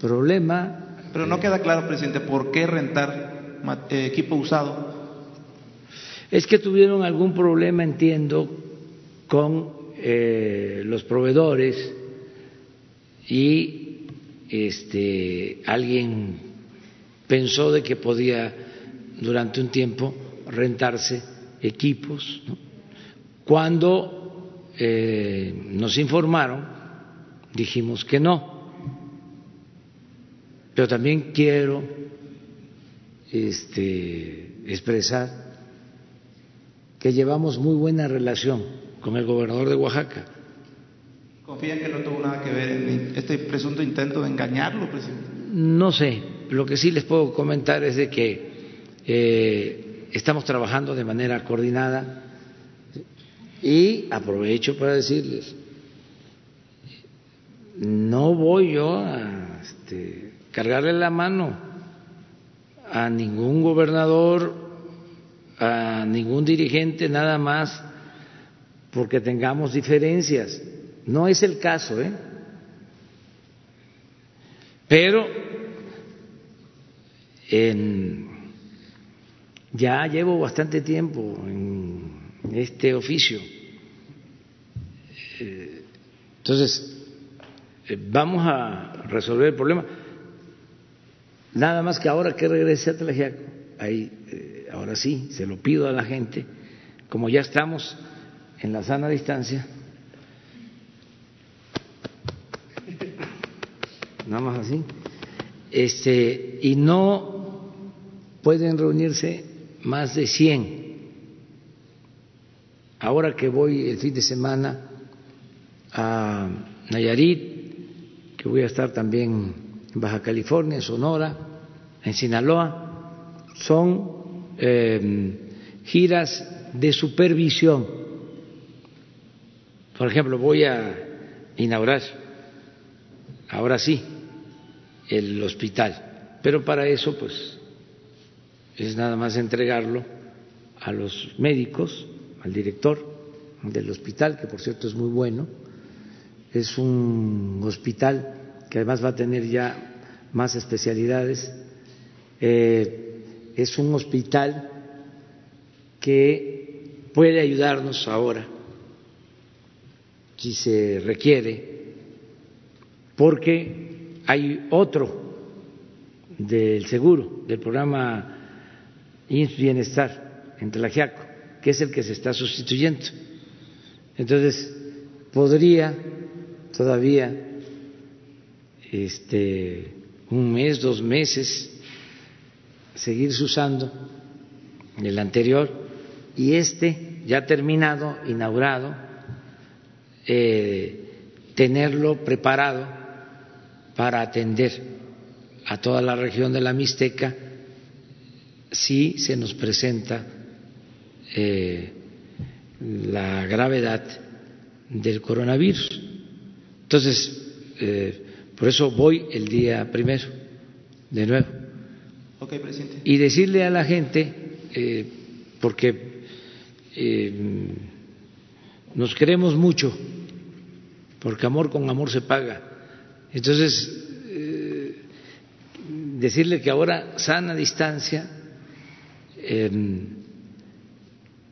problema. Pero no queda claro, presidente, ¿por qué rentar eh, equipo usado? Es que tuvieron algún problema, entiendo, con eh, los proveedores y este, alguien pensó de que podía durante un tiempo rentarse equipos. Cuando eh, nos informaron, dijimos que no. Pero también quiero este, expresar que llevamos muy buena relación con el gobernador de Oaxaca ¿Confían que no tuvo nada que ver en este presunto intento de engañarlo, presidente? No sé. Lo que sí les puedo comentar es de que eh, estamos trabajando de manera coordinada y aprovecho para decirles, no voy yo a este, cargarle la mano a ningún gobernador, a ningún dirigente, nada más porque tengamos diferencias no es el caso, ¿eh? Pero ya llevo bastante tiempo en este oficio. Eh, entonces, eh, vamos a resolver el problema. Nada más que ahora que regrese a Tlajiaco, ahí, eh, ahora sí, se lo pido a la gente, como ya estamos en la sana distancia, nada más así, este, y no pueden reunirse más de 100. Ahora que voy el fin de semana a Nayarit, que voy a estar también en Baja California, Sonora, en Sinaloa, son em, giras de supervisión. Por ejemplo, voy a inaugurar, ahora sí, el hospital. Pero para eso, pues, es nada más entregarlo a los médicos, al director del hospital, que por cierto es muy bueno. Es un hospital que además va a tener ya más especialidades. Eh, es un hospital que puede ayudarnos ahora, si se requiere, porque hay otro del seguro, del programa Bienestar en Tlajiaco, que es el que se está sustituyendo. Entonces, podría todavía este, un mes, dos meses, seguirse usando el anterior y este ya terminado, inaugurado, eh, tenerlo preparado para atender a toda la región de la Mixteca si se nos presenta eh, la gravedad del coronavirus. Entonces, eh, por eso voy el día primero, de nuevo. Y decirle a la gente, eh, porque nos queremos mucho, porque amor con amor se paga entonces, eh, decirle que ahora sana distancia, em,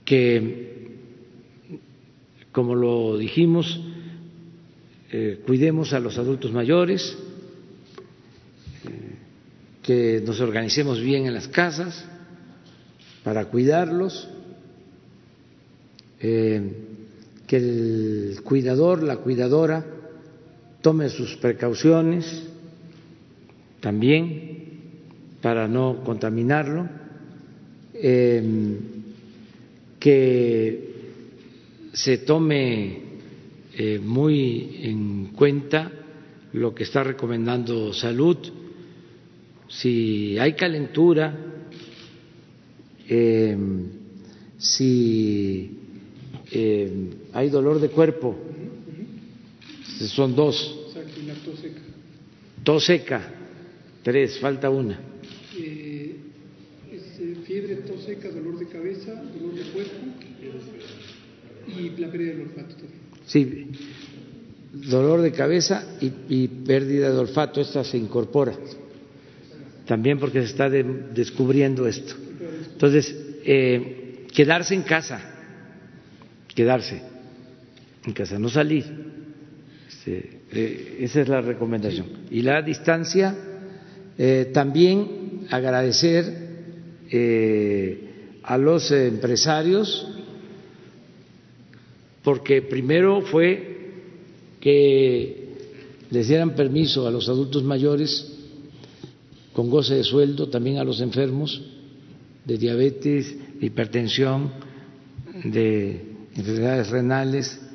que como lo dijimos, eh, cuidemos a los adultos mayores, eh, que nos organicemos bien en las casas para cuidarlos, que el cuidador, la cuidadora, tome sus precauciones también para no contaminarlo, que se tome eh, muy en cuenta lo que está recomendando salud. Si hay calentura, em, si hay dolor de cuerpo, son dos. Tos seca, tres, falta una. Eh, eh, fiebre, tos seca, dolor de cabeza, dolor de cuerpo y la pérdida del olfato también. Sí, dolor de cabeza y, pérdida de olfato, esta se incorpora también porque se está descubriendo esto. Entonces, eh, quedarse en casa, quedarse en casa, no salir. Este, eh, esa es la recomendación. Y la distancia, eh, también agradecer a los empresarios porque primero fue que les dieran permiso a los adultos mayores con goce de sueldo, también a los enfermos de diabetes, de hipertensión, de enfermedades renales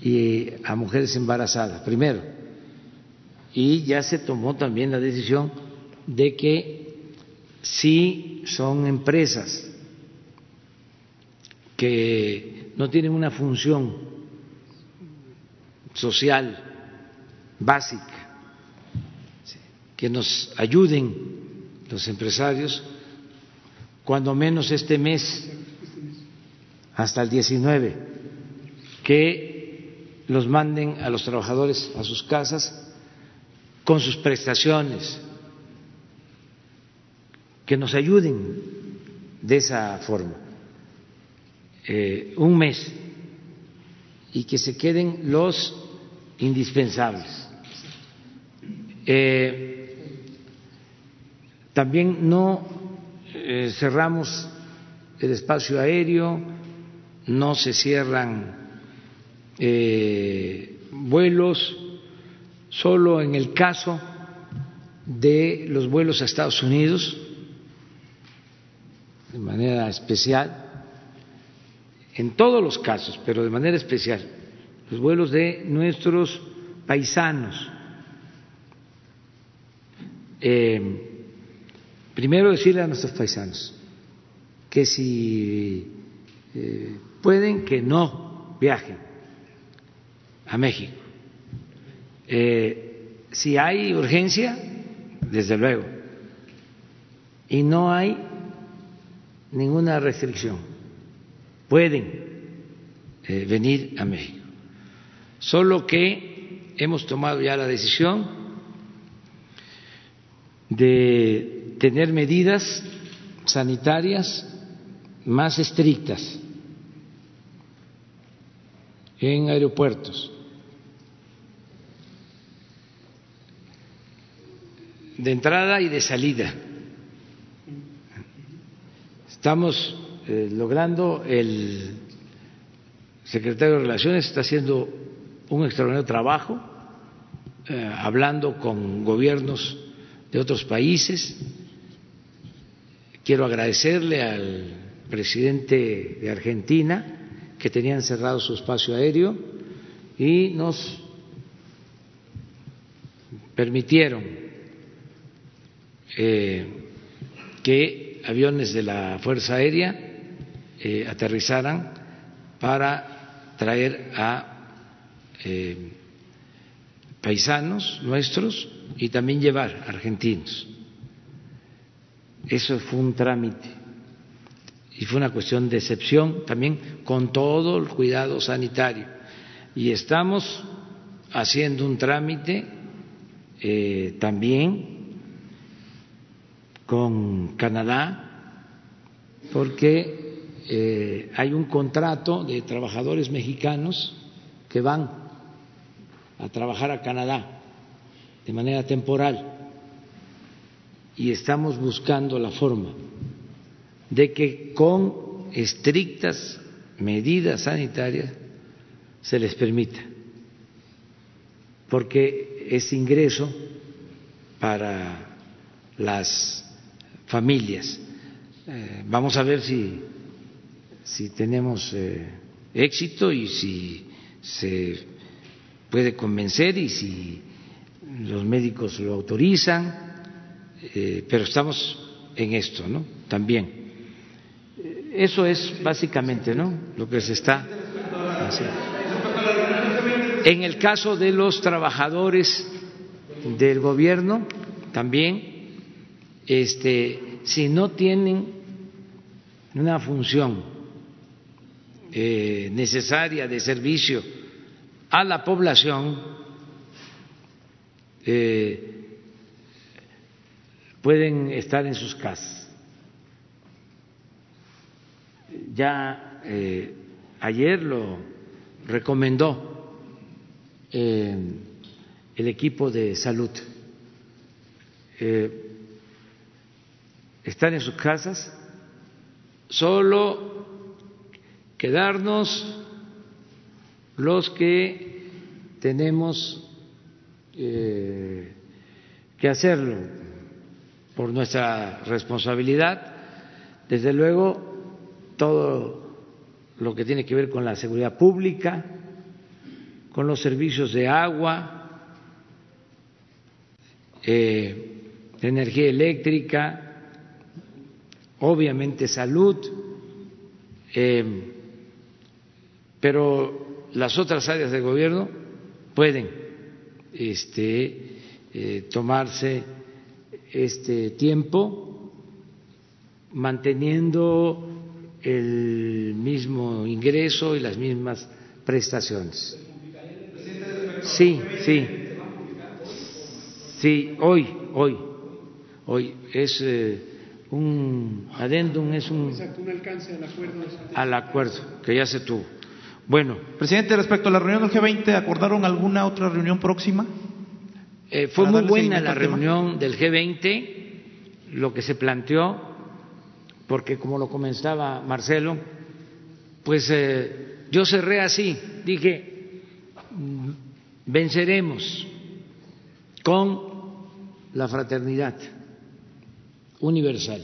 y a mujeres embarazadas, primero. Y ya se tomó también la decisión de que si son empresas que no tienen una función social básica, que nos ayuden los empresarios, cuando menos este mes, hasta el 19, que los manden a los trabajadores a sus casas con sus prestaciones, que nos ayuden de esa forma. Eh, un mes y que se queden los indispensables. Eh, también no eh, cerramos el espacio aéreo, no se cierran vuelos, solo en el caso de los vuelos a Estados Unidos, de manera especial, en todos los casos, pero de manera especial, los vuelos de nuestros paisanos. Eh, primero decirle a nuestros paisanos que si eh, pueden que no viajen a México. Eh, si hay urgencia, desde luego, y no hay ninguna restricción pueden eh, venir a México. Solo que hemos tomado ya la decisión de tener medidas sanitarias más estrictas en aeropuertos. De entrada y de salida. Estamos eh, logrando. El secretario de Relaciones está haciendo un extraordinario trabajo, eh, hablando con gobiernos de otros países. Quiero agradecerle al presidente de Argentina, que tenían cerrado su espacio aéreo, y nos permitieron eh, que aviones de la Fuerza Aérea eh, aterrizaran para traer a eh, paisanos nuestros y también llevar argentinos. Eso fue un trámite y fue una cuestión de excepción también con todo el cuidado sanitario. Y estamos haciendo un trámite también con Canadá porque eh, hay un contrato de trabajadores mexicanos que van a trabajar a Canadá de manera temporal. Y estamos buscando la forma de que con estrictas medidas sanitarias se les permita, porque es ingreso para las familias. Eh, vamos a ver si, si tenemos eh, éxito y si se puede convencer y si los médicos lo autorizan eh, pero estamos en esto, ¿no? También. Eso es básicamente, ¿no? Lo que se está haciendo. En el caso de los trabajadores del gobierno, también, este, si no tienen una función eh, necesaria de servicio a la población, eh, pueden estar en sus casas. Ya eh, ayer lo recomendó el equipo de salud. Estar en sus casas, solo quedarnos los que tenemos que hacerlo por nuestra responsabilidad. Desde luego, todo lo que tiene que ver con la seguridad pública, con los servicios de agua, eh, energía eléctrica, obviamente salud, eh, pero las otras áreas del gobierno pueden este, eh, tomarse este tiempo manteniendo el mismo ingreso y las mismas prestaciones. Sí, sí. Sí, hoy, hoy, hoy es eh, un adendum, es un, alcance al acuerdo, al acuerdo que ya se tuvo. Bueno. Presidente, respecto a la reunión del G20, ¿acordaron alguna otra reunión próxima? Eh, fue muy buena la reunión del G20, lo que se planteó, porque como lo comenzaba Marcelo, pues eh, yo cerré así, dije, mm, venceremos con la fraternidad universal.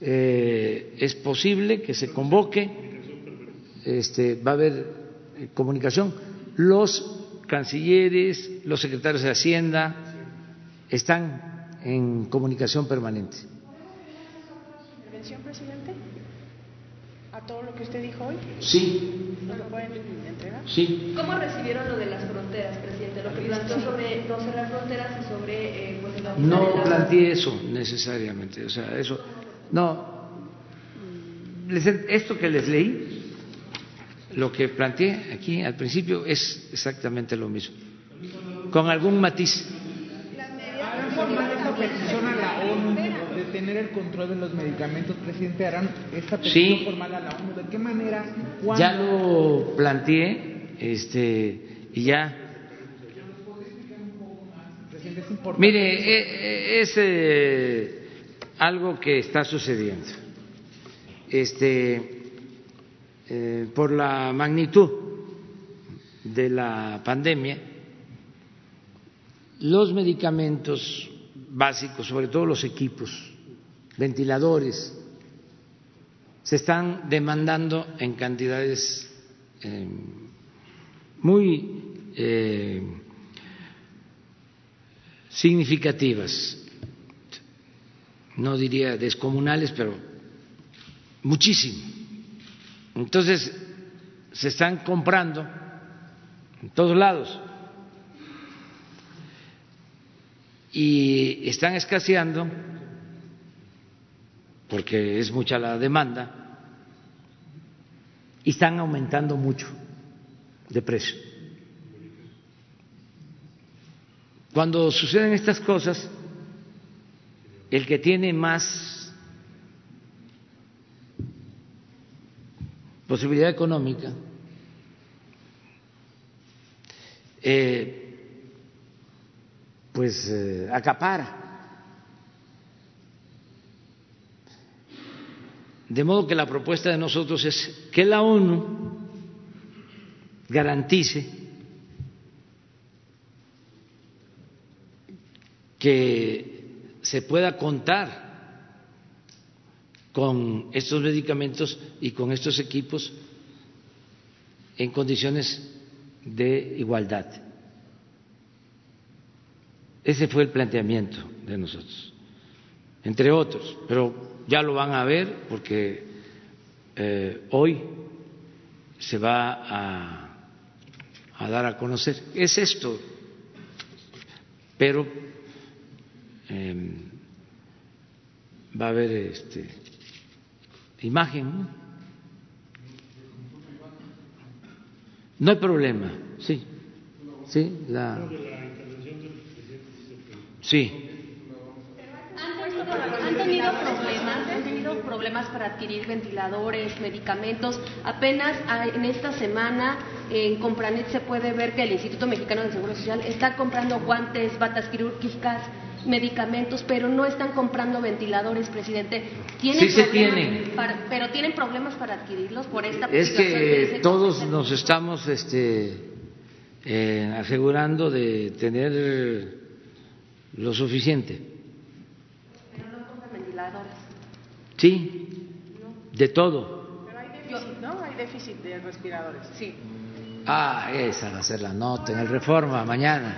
Eh, es posible que se convoque, este, va a haber comunicación. Los cancilleres, los secretarios de Hacienda están en comunicación permanente. ¿Intervención, presidente? ¿A todo lo que usted dijo hoy? Sí. ¿No lo pueden entregar? Sí. ¿Cómo recibieron lo de las fronteras, presidente? Lo que planteó sobre no cerrar fronteras y sobre eh, pues, la No planteé eso necesariamente, o sea, eso. No. Esto que les leí lo que planteé aquí al principio es exactamente lo mismo, con algún matiz. petición a la ONU de tener el control de los medicamentos, presidente, harán esta petición formal a la ONU. ¿De qué manera? Ya lo planteé, este, y ya. Mire, e, e, es, eh, algo que está sucediendo. Este eh, por la magnitud de la pandemia, los medicamentos básicos, sobre todo los equipos, ventiladores, se están demandando en cantidades eh, muy eh, significativas, no diría descomunales, pero muchísimo. Entonces, se están comprando en todos lados. Y están escaseando porque es mucha la demanda y están aumentando mucho de precio. Cuando suceden estas cosas, el que tiene más posibilidad económica, eh, pues eh, acapara. De modo que la propuesta de nosotros es que la ONU garantice que se pueda contar con estos medicamentos y con estos equipos en condiciones de igualdad. Ese fue el planteamiento de nosotros, entre otros, pero ya lo van a ver porque eh, hoy se va a, a, dar a conocer. Es esto, pero eh, va a haber este, imagen. No hay problema, sí. Sí, la. Sí. ¿Han tenido problemas? ¿Han tenido problemas para adquirir ventiladores, medicamentos? Apenas en esta semana en Compranet se puede ver que el Instituto Mexicano de Seguro Social está comprando guantes, batas quirúrgicas, medicamentos, pero no están comprando ventiladores, presidente. ¿Tienen sí se tienen. pero tienen problemas para adquirirlos por esta Es que todos nos estamos este, eh, asegurando de tener lo suficiente. Pero no compran ventiladores. Sí, de todo. Pero hay déficit, ¿no? Hay déficit de respiradores. Sí. Ah, esa va a ser la nota en el Reforma mañana.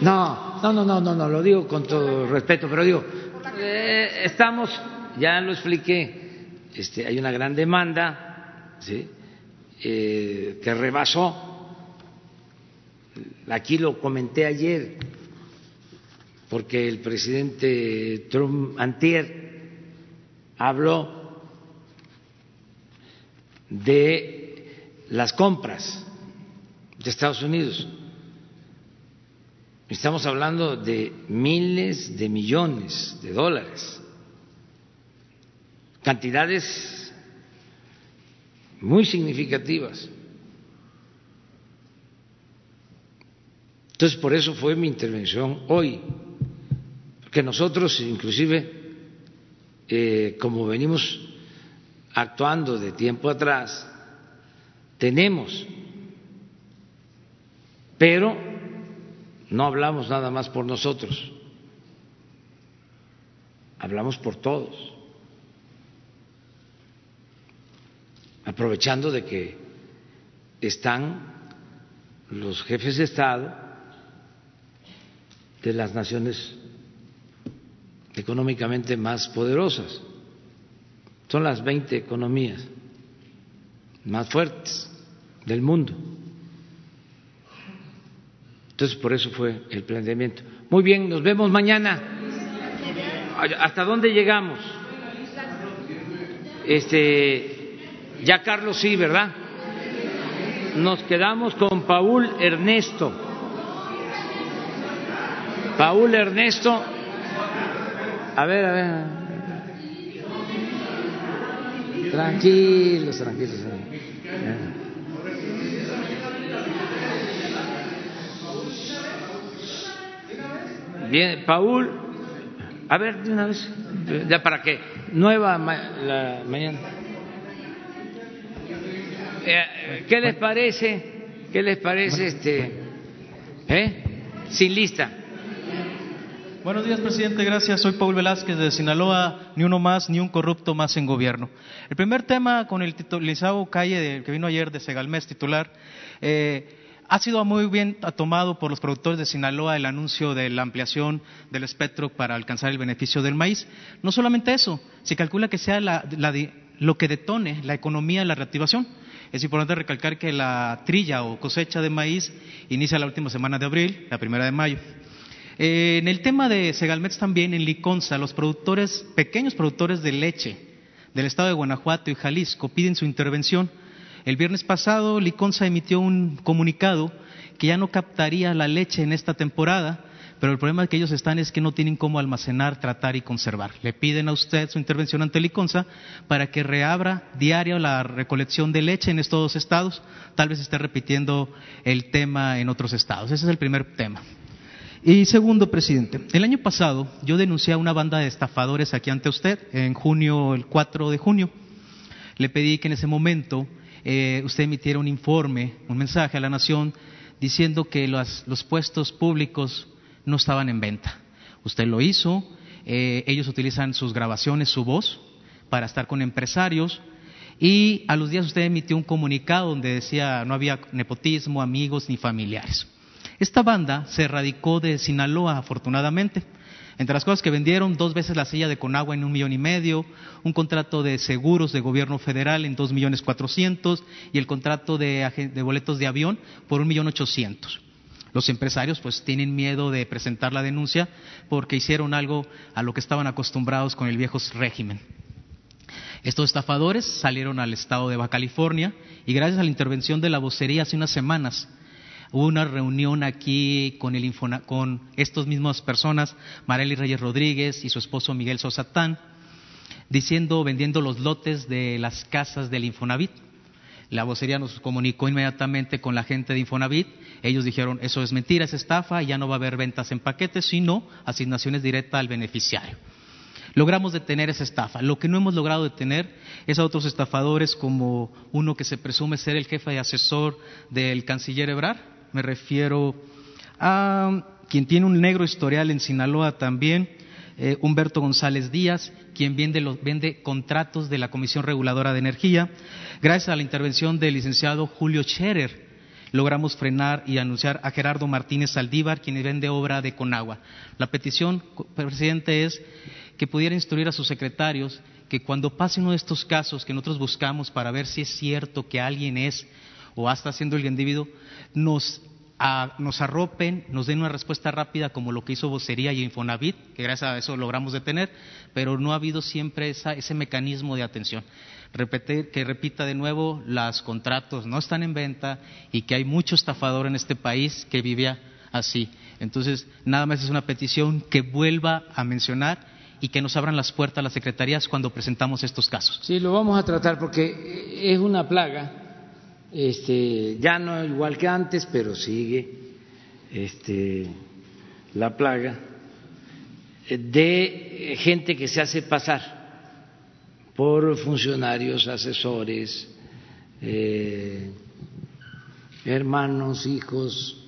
No, no, no, no, no, no, lo digo con todo respeto, pero digo, eh, estamos, ya lo expliqué, este, hay una gran demanda, ¿sí? Eh, que rebasó, aquí lo comenté ayer, porque el presidente Trump antier habló de las compras de Estados Unidos. Estamos hablando de miles de millones de dólares, cantidades muy significativas. Entonces, por eso fue mi intervención hoy, porque nosotros, inclusive, eh, como venimos actuando de tiempo atrás, tenemos, pero no hablamos nada más por nosotros, hablamos por todos, aprovechando de que están los jefes de Estado de las naciones económicamente más poderosas. Son las 20 economías más fuertes del mundo. Entonces, por eso fue el planteamiento. Muy bien, nos vemos mañana. ¿Hasta dónde llegamos? Este, ya Carlos sí, ¿verdad? Nos quedamos con Paul Ernesto. Paul Ernesto. A ver, a ver. Tranquilos, tranquilos. Bien, Paul, a ver, de una vez, ya para que nueva la mañana. Eh, ¿Qué les parece? ¿Qué les parece este? ¿Eh? Sin lista. Buenos días, presidente. Gracias. Soy Paul Velázquez de Sinaloa. Ni uno más, ni un corrupto más en gobierno. El primer tema con el titulizado Calle, que vino ayer de Segalmés titular. Eh, ha sido muy bien tomado por los productores de Sinaloa el anuncio de la ampliación del espectro para alcanzar el beneficio del maíz. No solamente eso, se calcula que sea lo que detone la economía la reactivación. Es importante recalcar que la trilla o cosecha de maíz inicia la última semana de abril, la primera de mayo. Eh, en el tema de Segalmex también, en Liconza, los productores, pequeños productores de leche del estado de Guanajuato y Jalisco piden su intervención el viernes pasado, Liconza emitió un comunicado que ya no captaría la leche en esta temporada, pero el problema que ellos están es que no tienen cómo almacenar, tratar y conservar. Le piden a usted su intervención ante el ICONSA para que reabra diario la recolección de leche en estos dos estados. Tal vez esté repitiendo el tema en otros estados. Ese es el primer tema. Y segundo, presidente, el año pasado yo denuncié a una banda de estafadores aquí ante usted, en junio, el 4 de junio. Le pedí que en ese momento eh, usted emitiera un informe, un mensaje a la nación diciendo que los, puestos públicos no estaban en venta. Usted lo hizo, eh, ellos utilizan sus grabaciones, su voz, para estar con empresarios. Y a los días usted emitió un comunicado donde decía no había nepotismo, amigos ni familiares. Esta banda se radicó de Sinaloa, afortunadamente. Entre las cosas que vendieron, dos veces la silla de Conagua en un millón y medio, un contrato de seguros de gobierno federal en dos millones cuatrocientos y el contrato de, boletos de avión por un millón ochocientos. Los empresarios pues tienen miedo de presentar la denuncia porque hicieron algo a lo que estaban acostumbrados con el viejo régimen. Estos estafadores salieron al estado de Baja California y gracias a la intervención de la vocería hace unas semanas Hubo una reunión aquí con, el con estas mismas personas, Marely Reyes Rodríguez y su esposo Miguel Sosatán, diciendo, vendiendo los lotes de las casas del Infonavit. La vocería nos comunicó inmediatamente con la gente de Infonavit. Ellos dijeron, eso es mentira, es estafa, ya no va a haber ventas en paquetes, sino asignaciones directas al beneficiario. Logramos detener esa estafa. Lo que no hemos logrado detener es a otros estafadores como uno que se presume ser el jefe de asesor del canciller Ebrar, me refiero a quien tiene un negro historial en Sinaloa también, eh, Humberto González Díaz, quien vende, vende contratos de la Comisión Reguladora de Energía. Gracias a la intervención del licenciado Julio Scherer, logramos frenar y anunciar a Gerardo Martínez Saldívar, quien vende obra de Conagua. La petición, presidente, es que pudiera instruir a sus secretarios que cuando pase uno de estos casos que nosotros buscamos para ver si es cierto que alguien es o hasta haciendo el individuo, nos, nos arropen, nos den una respuesta rápida como lo que hizo Vocería y Infonavit, que gracias a eso logramos detener, pero no ha habido siempre ese mecanismo de atención. Repetir, que repita de nuevo, los contratos no están en venta y que hay mucho estafador en este país que vivía así. Entonces, nada más es una petición que vuelva a mencionar y que nos abran las puertas las secretarías cuando presentamos estos casos. Sí, lo vamos a tratar porque es una plaga este, ya no igual que antes, pero sigue este, la plaga de gente que se hace pasar por funcionarios, asesores, eh, hermanos, hijos,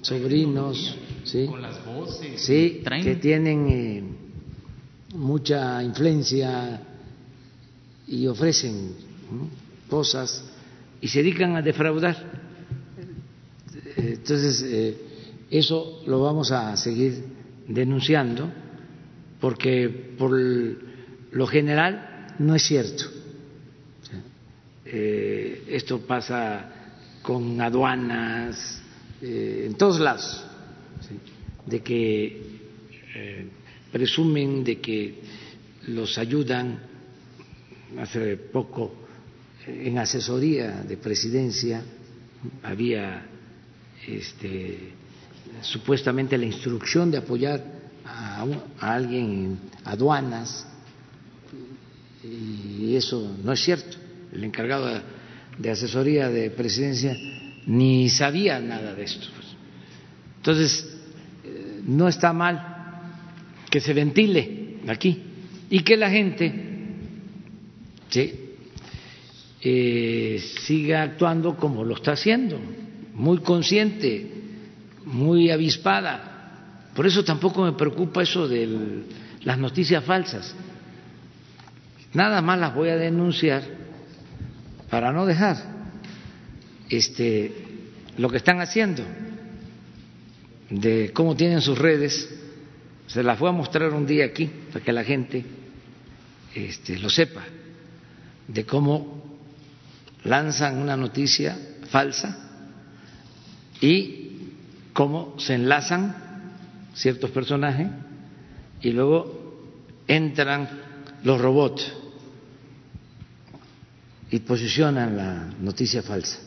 sobrinos, ¿sí? sí, que tienen eh, mucha influencia y ofrecen cosas y se dedican a defraudar. Entonces, eh, eso lo vamos a seguir denunciando porque por lo general no es cierto. Eh, esto pasa con aduanas, eh, en todos lados, de que presumen de que los ayudan. Hace poco en asesoría de presidencia había este, supuestamente la instrucción de apoyar a, alguien en aduanas y eso no es cierto. El encargado de asesoría de presidencia ni sabía nada de esto. Entonces, eh, no está mal que se ventile aquí y que la gente ¿sí? Eh, siga actuando como lo está haciendo, muy consciente, muy avispada. Por eso tampoco me preocupa eso de las noticias falsas. Nada más las voy a denunciar para no dejar este, lo que están haciendo, de cómo tienen sus redes. Se las voy a mostrar un día aquí para que la gente este, lo sepa, de cómo lanzan una noticia falsa y cómo se enlazan ciertos personajes y luego entran los robots y posicionan la noticia falsa.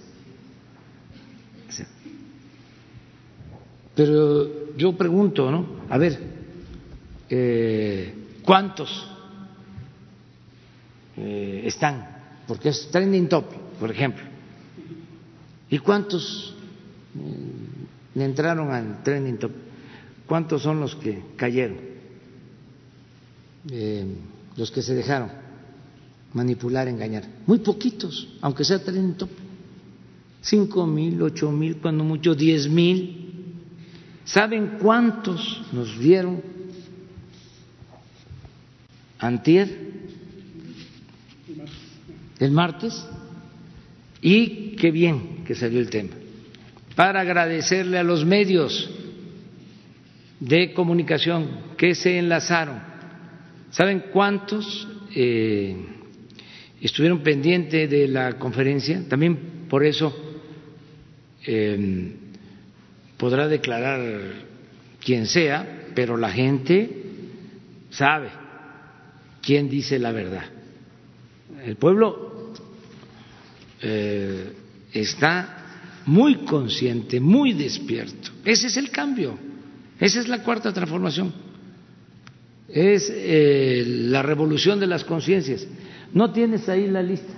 Pero yo pregunto, ¿no? A ver, eh, ¿cuántos eh, están? Porque es trending topic, por ejemplo. ¿Y cuántos mm, entraron al topic? ¿Cuántos son los que cayeron? Eh, los que se dejaron manipular, engañar. Muy poquitos, aunque sea trending topic. Cinco mil, ocho mil, cuando mucho, diez mil. ¿Saben cuántos nos dieron antier? El martes. Y qué bien que salió el tema. Para agradecerle a los medios de comunicación que se enlazaron. ¿Saben cuántos eh, estuvieron pendientes de la conferencia? También por eso eh, podrá declarar quien sea, pero la gente sabe quién dice la verdad. El pueblo eh, está muy consciente, muy despierto. Ese es el cambio, esa es la cuarta transformación, es eh, la revolución de las conciencias. No tienes ahí la lista.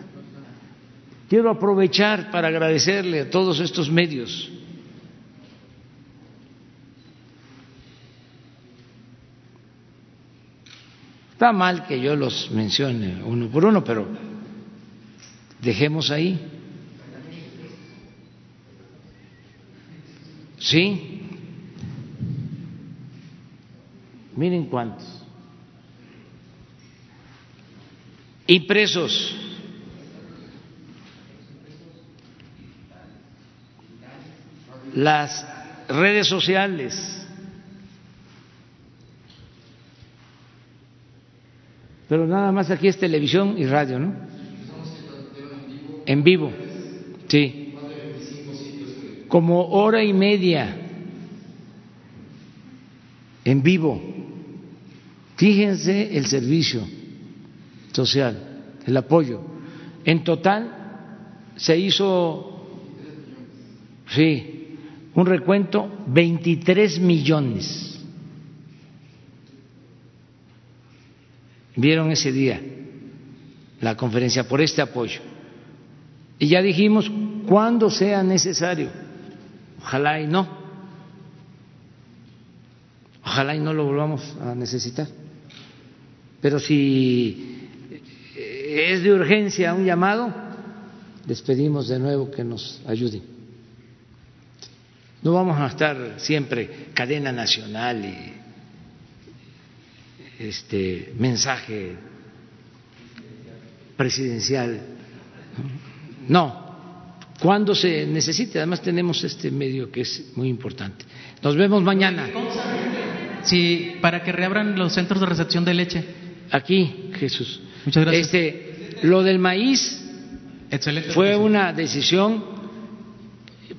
Quiero aprovechar para agradecerle a todos estos medios Está mal que yo los mencione uno por uno, pero dejemos ahí. ¿Sí? Miren cuántos. Impresos. Las redes sociales. Pero nada más aquí es televisión y radio, ¿no? En vivo, sí. Como hora y media en vivo. Fíjense el servicio social, el apoyo. En total se hizo, sí, un recuento 23 millones vieron ese día la conferencia por este apoyo. Y ya dijimos, cuando sea necesario, ojalá y no, ojalá y no lo volvamos a necesitar. Pero si es de urgencia un llamado, les pedimos de nuevo que nos ayuden. No vamos a estar siempre cadena nacional y este mensaje presidencial. Cuando se necesite. Además tenemos este medio que es muy importante. Nos vemos mañana. Sí, para que reabran los centros de recepción de leche. Aquí, Jesús. Muchas gracias. Este, lo del maíz Excelente fue una decisión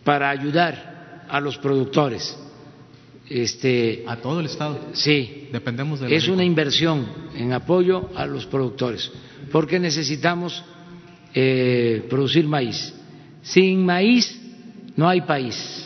para ayudar a los productores este, a todo el Estado. Sí. Dependemos de Es una inversión en apoyo a los productores, porque necesitamos eh, producir maíz. Sin maíz no hay país.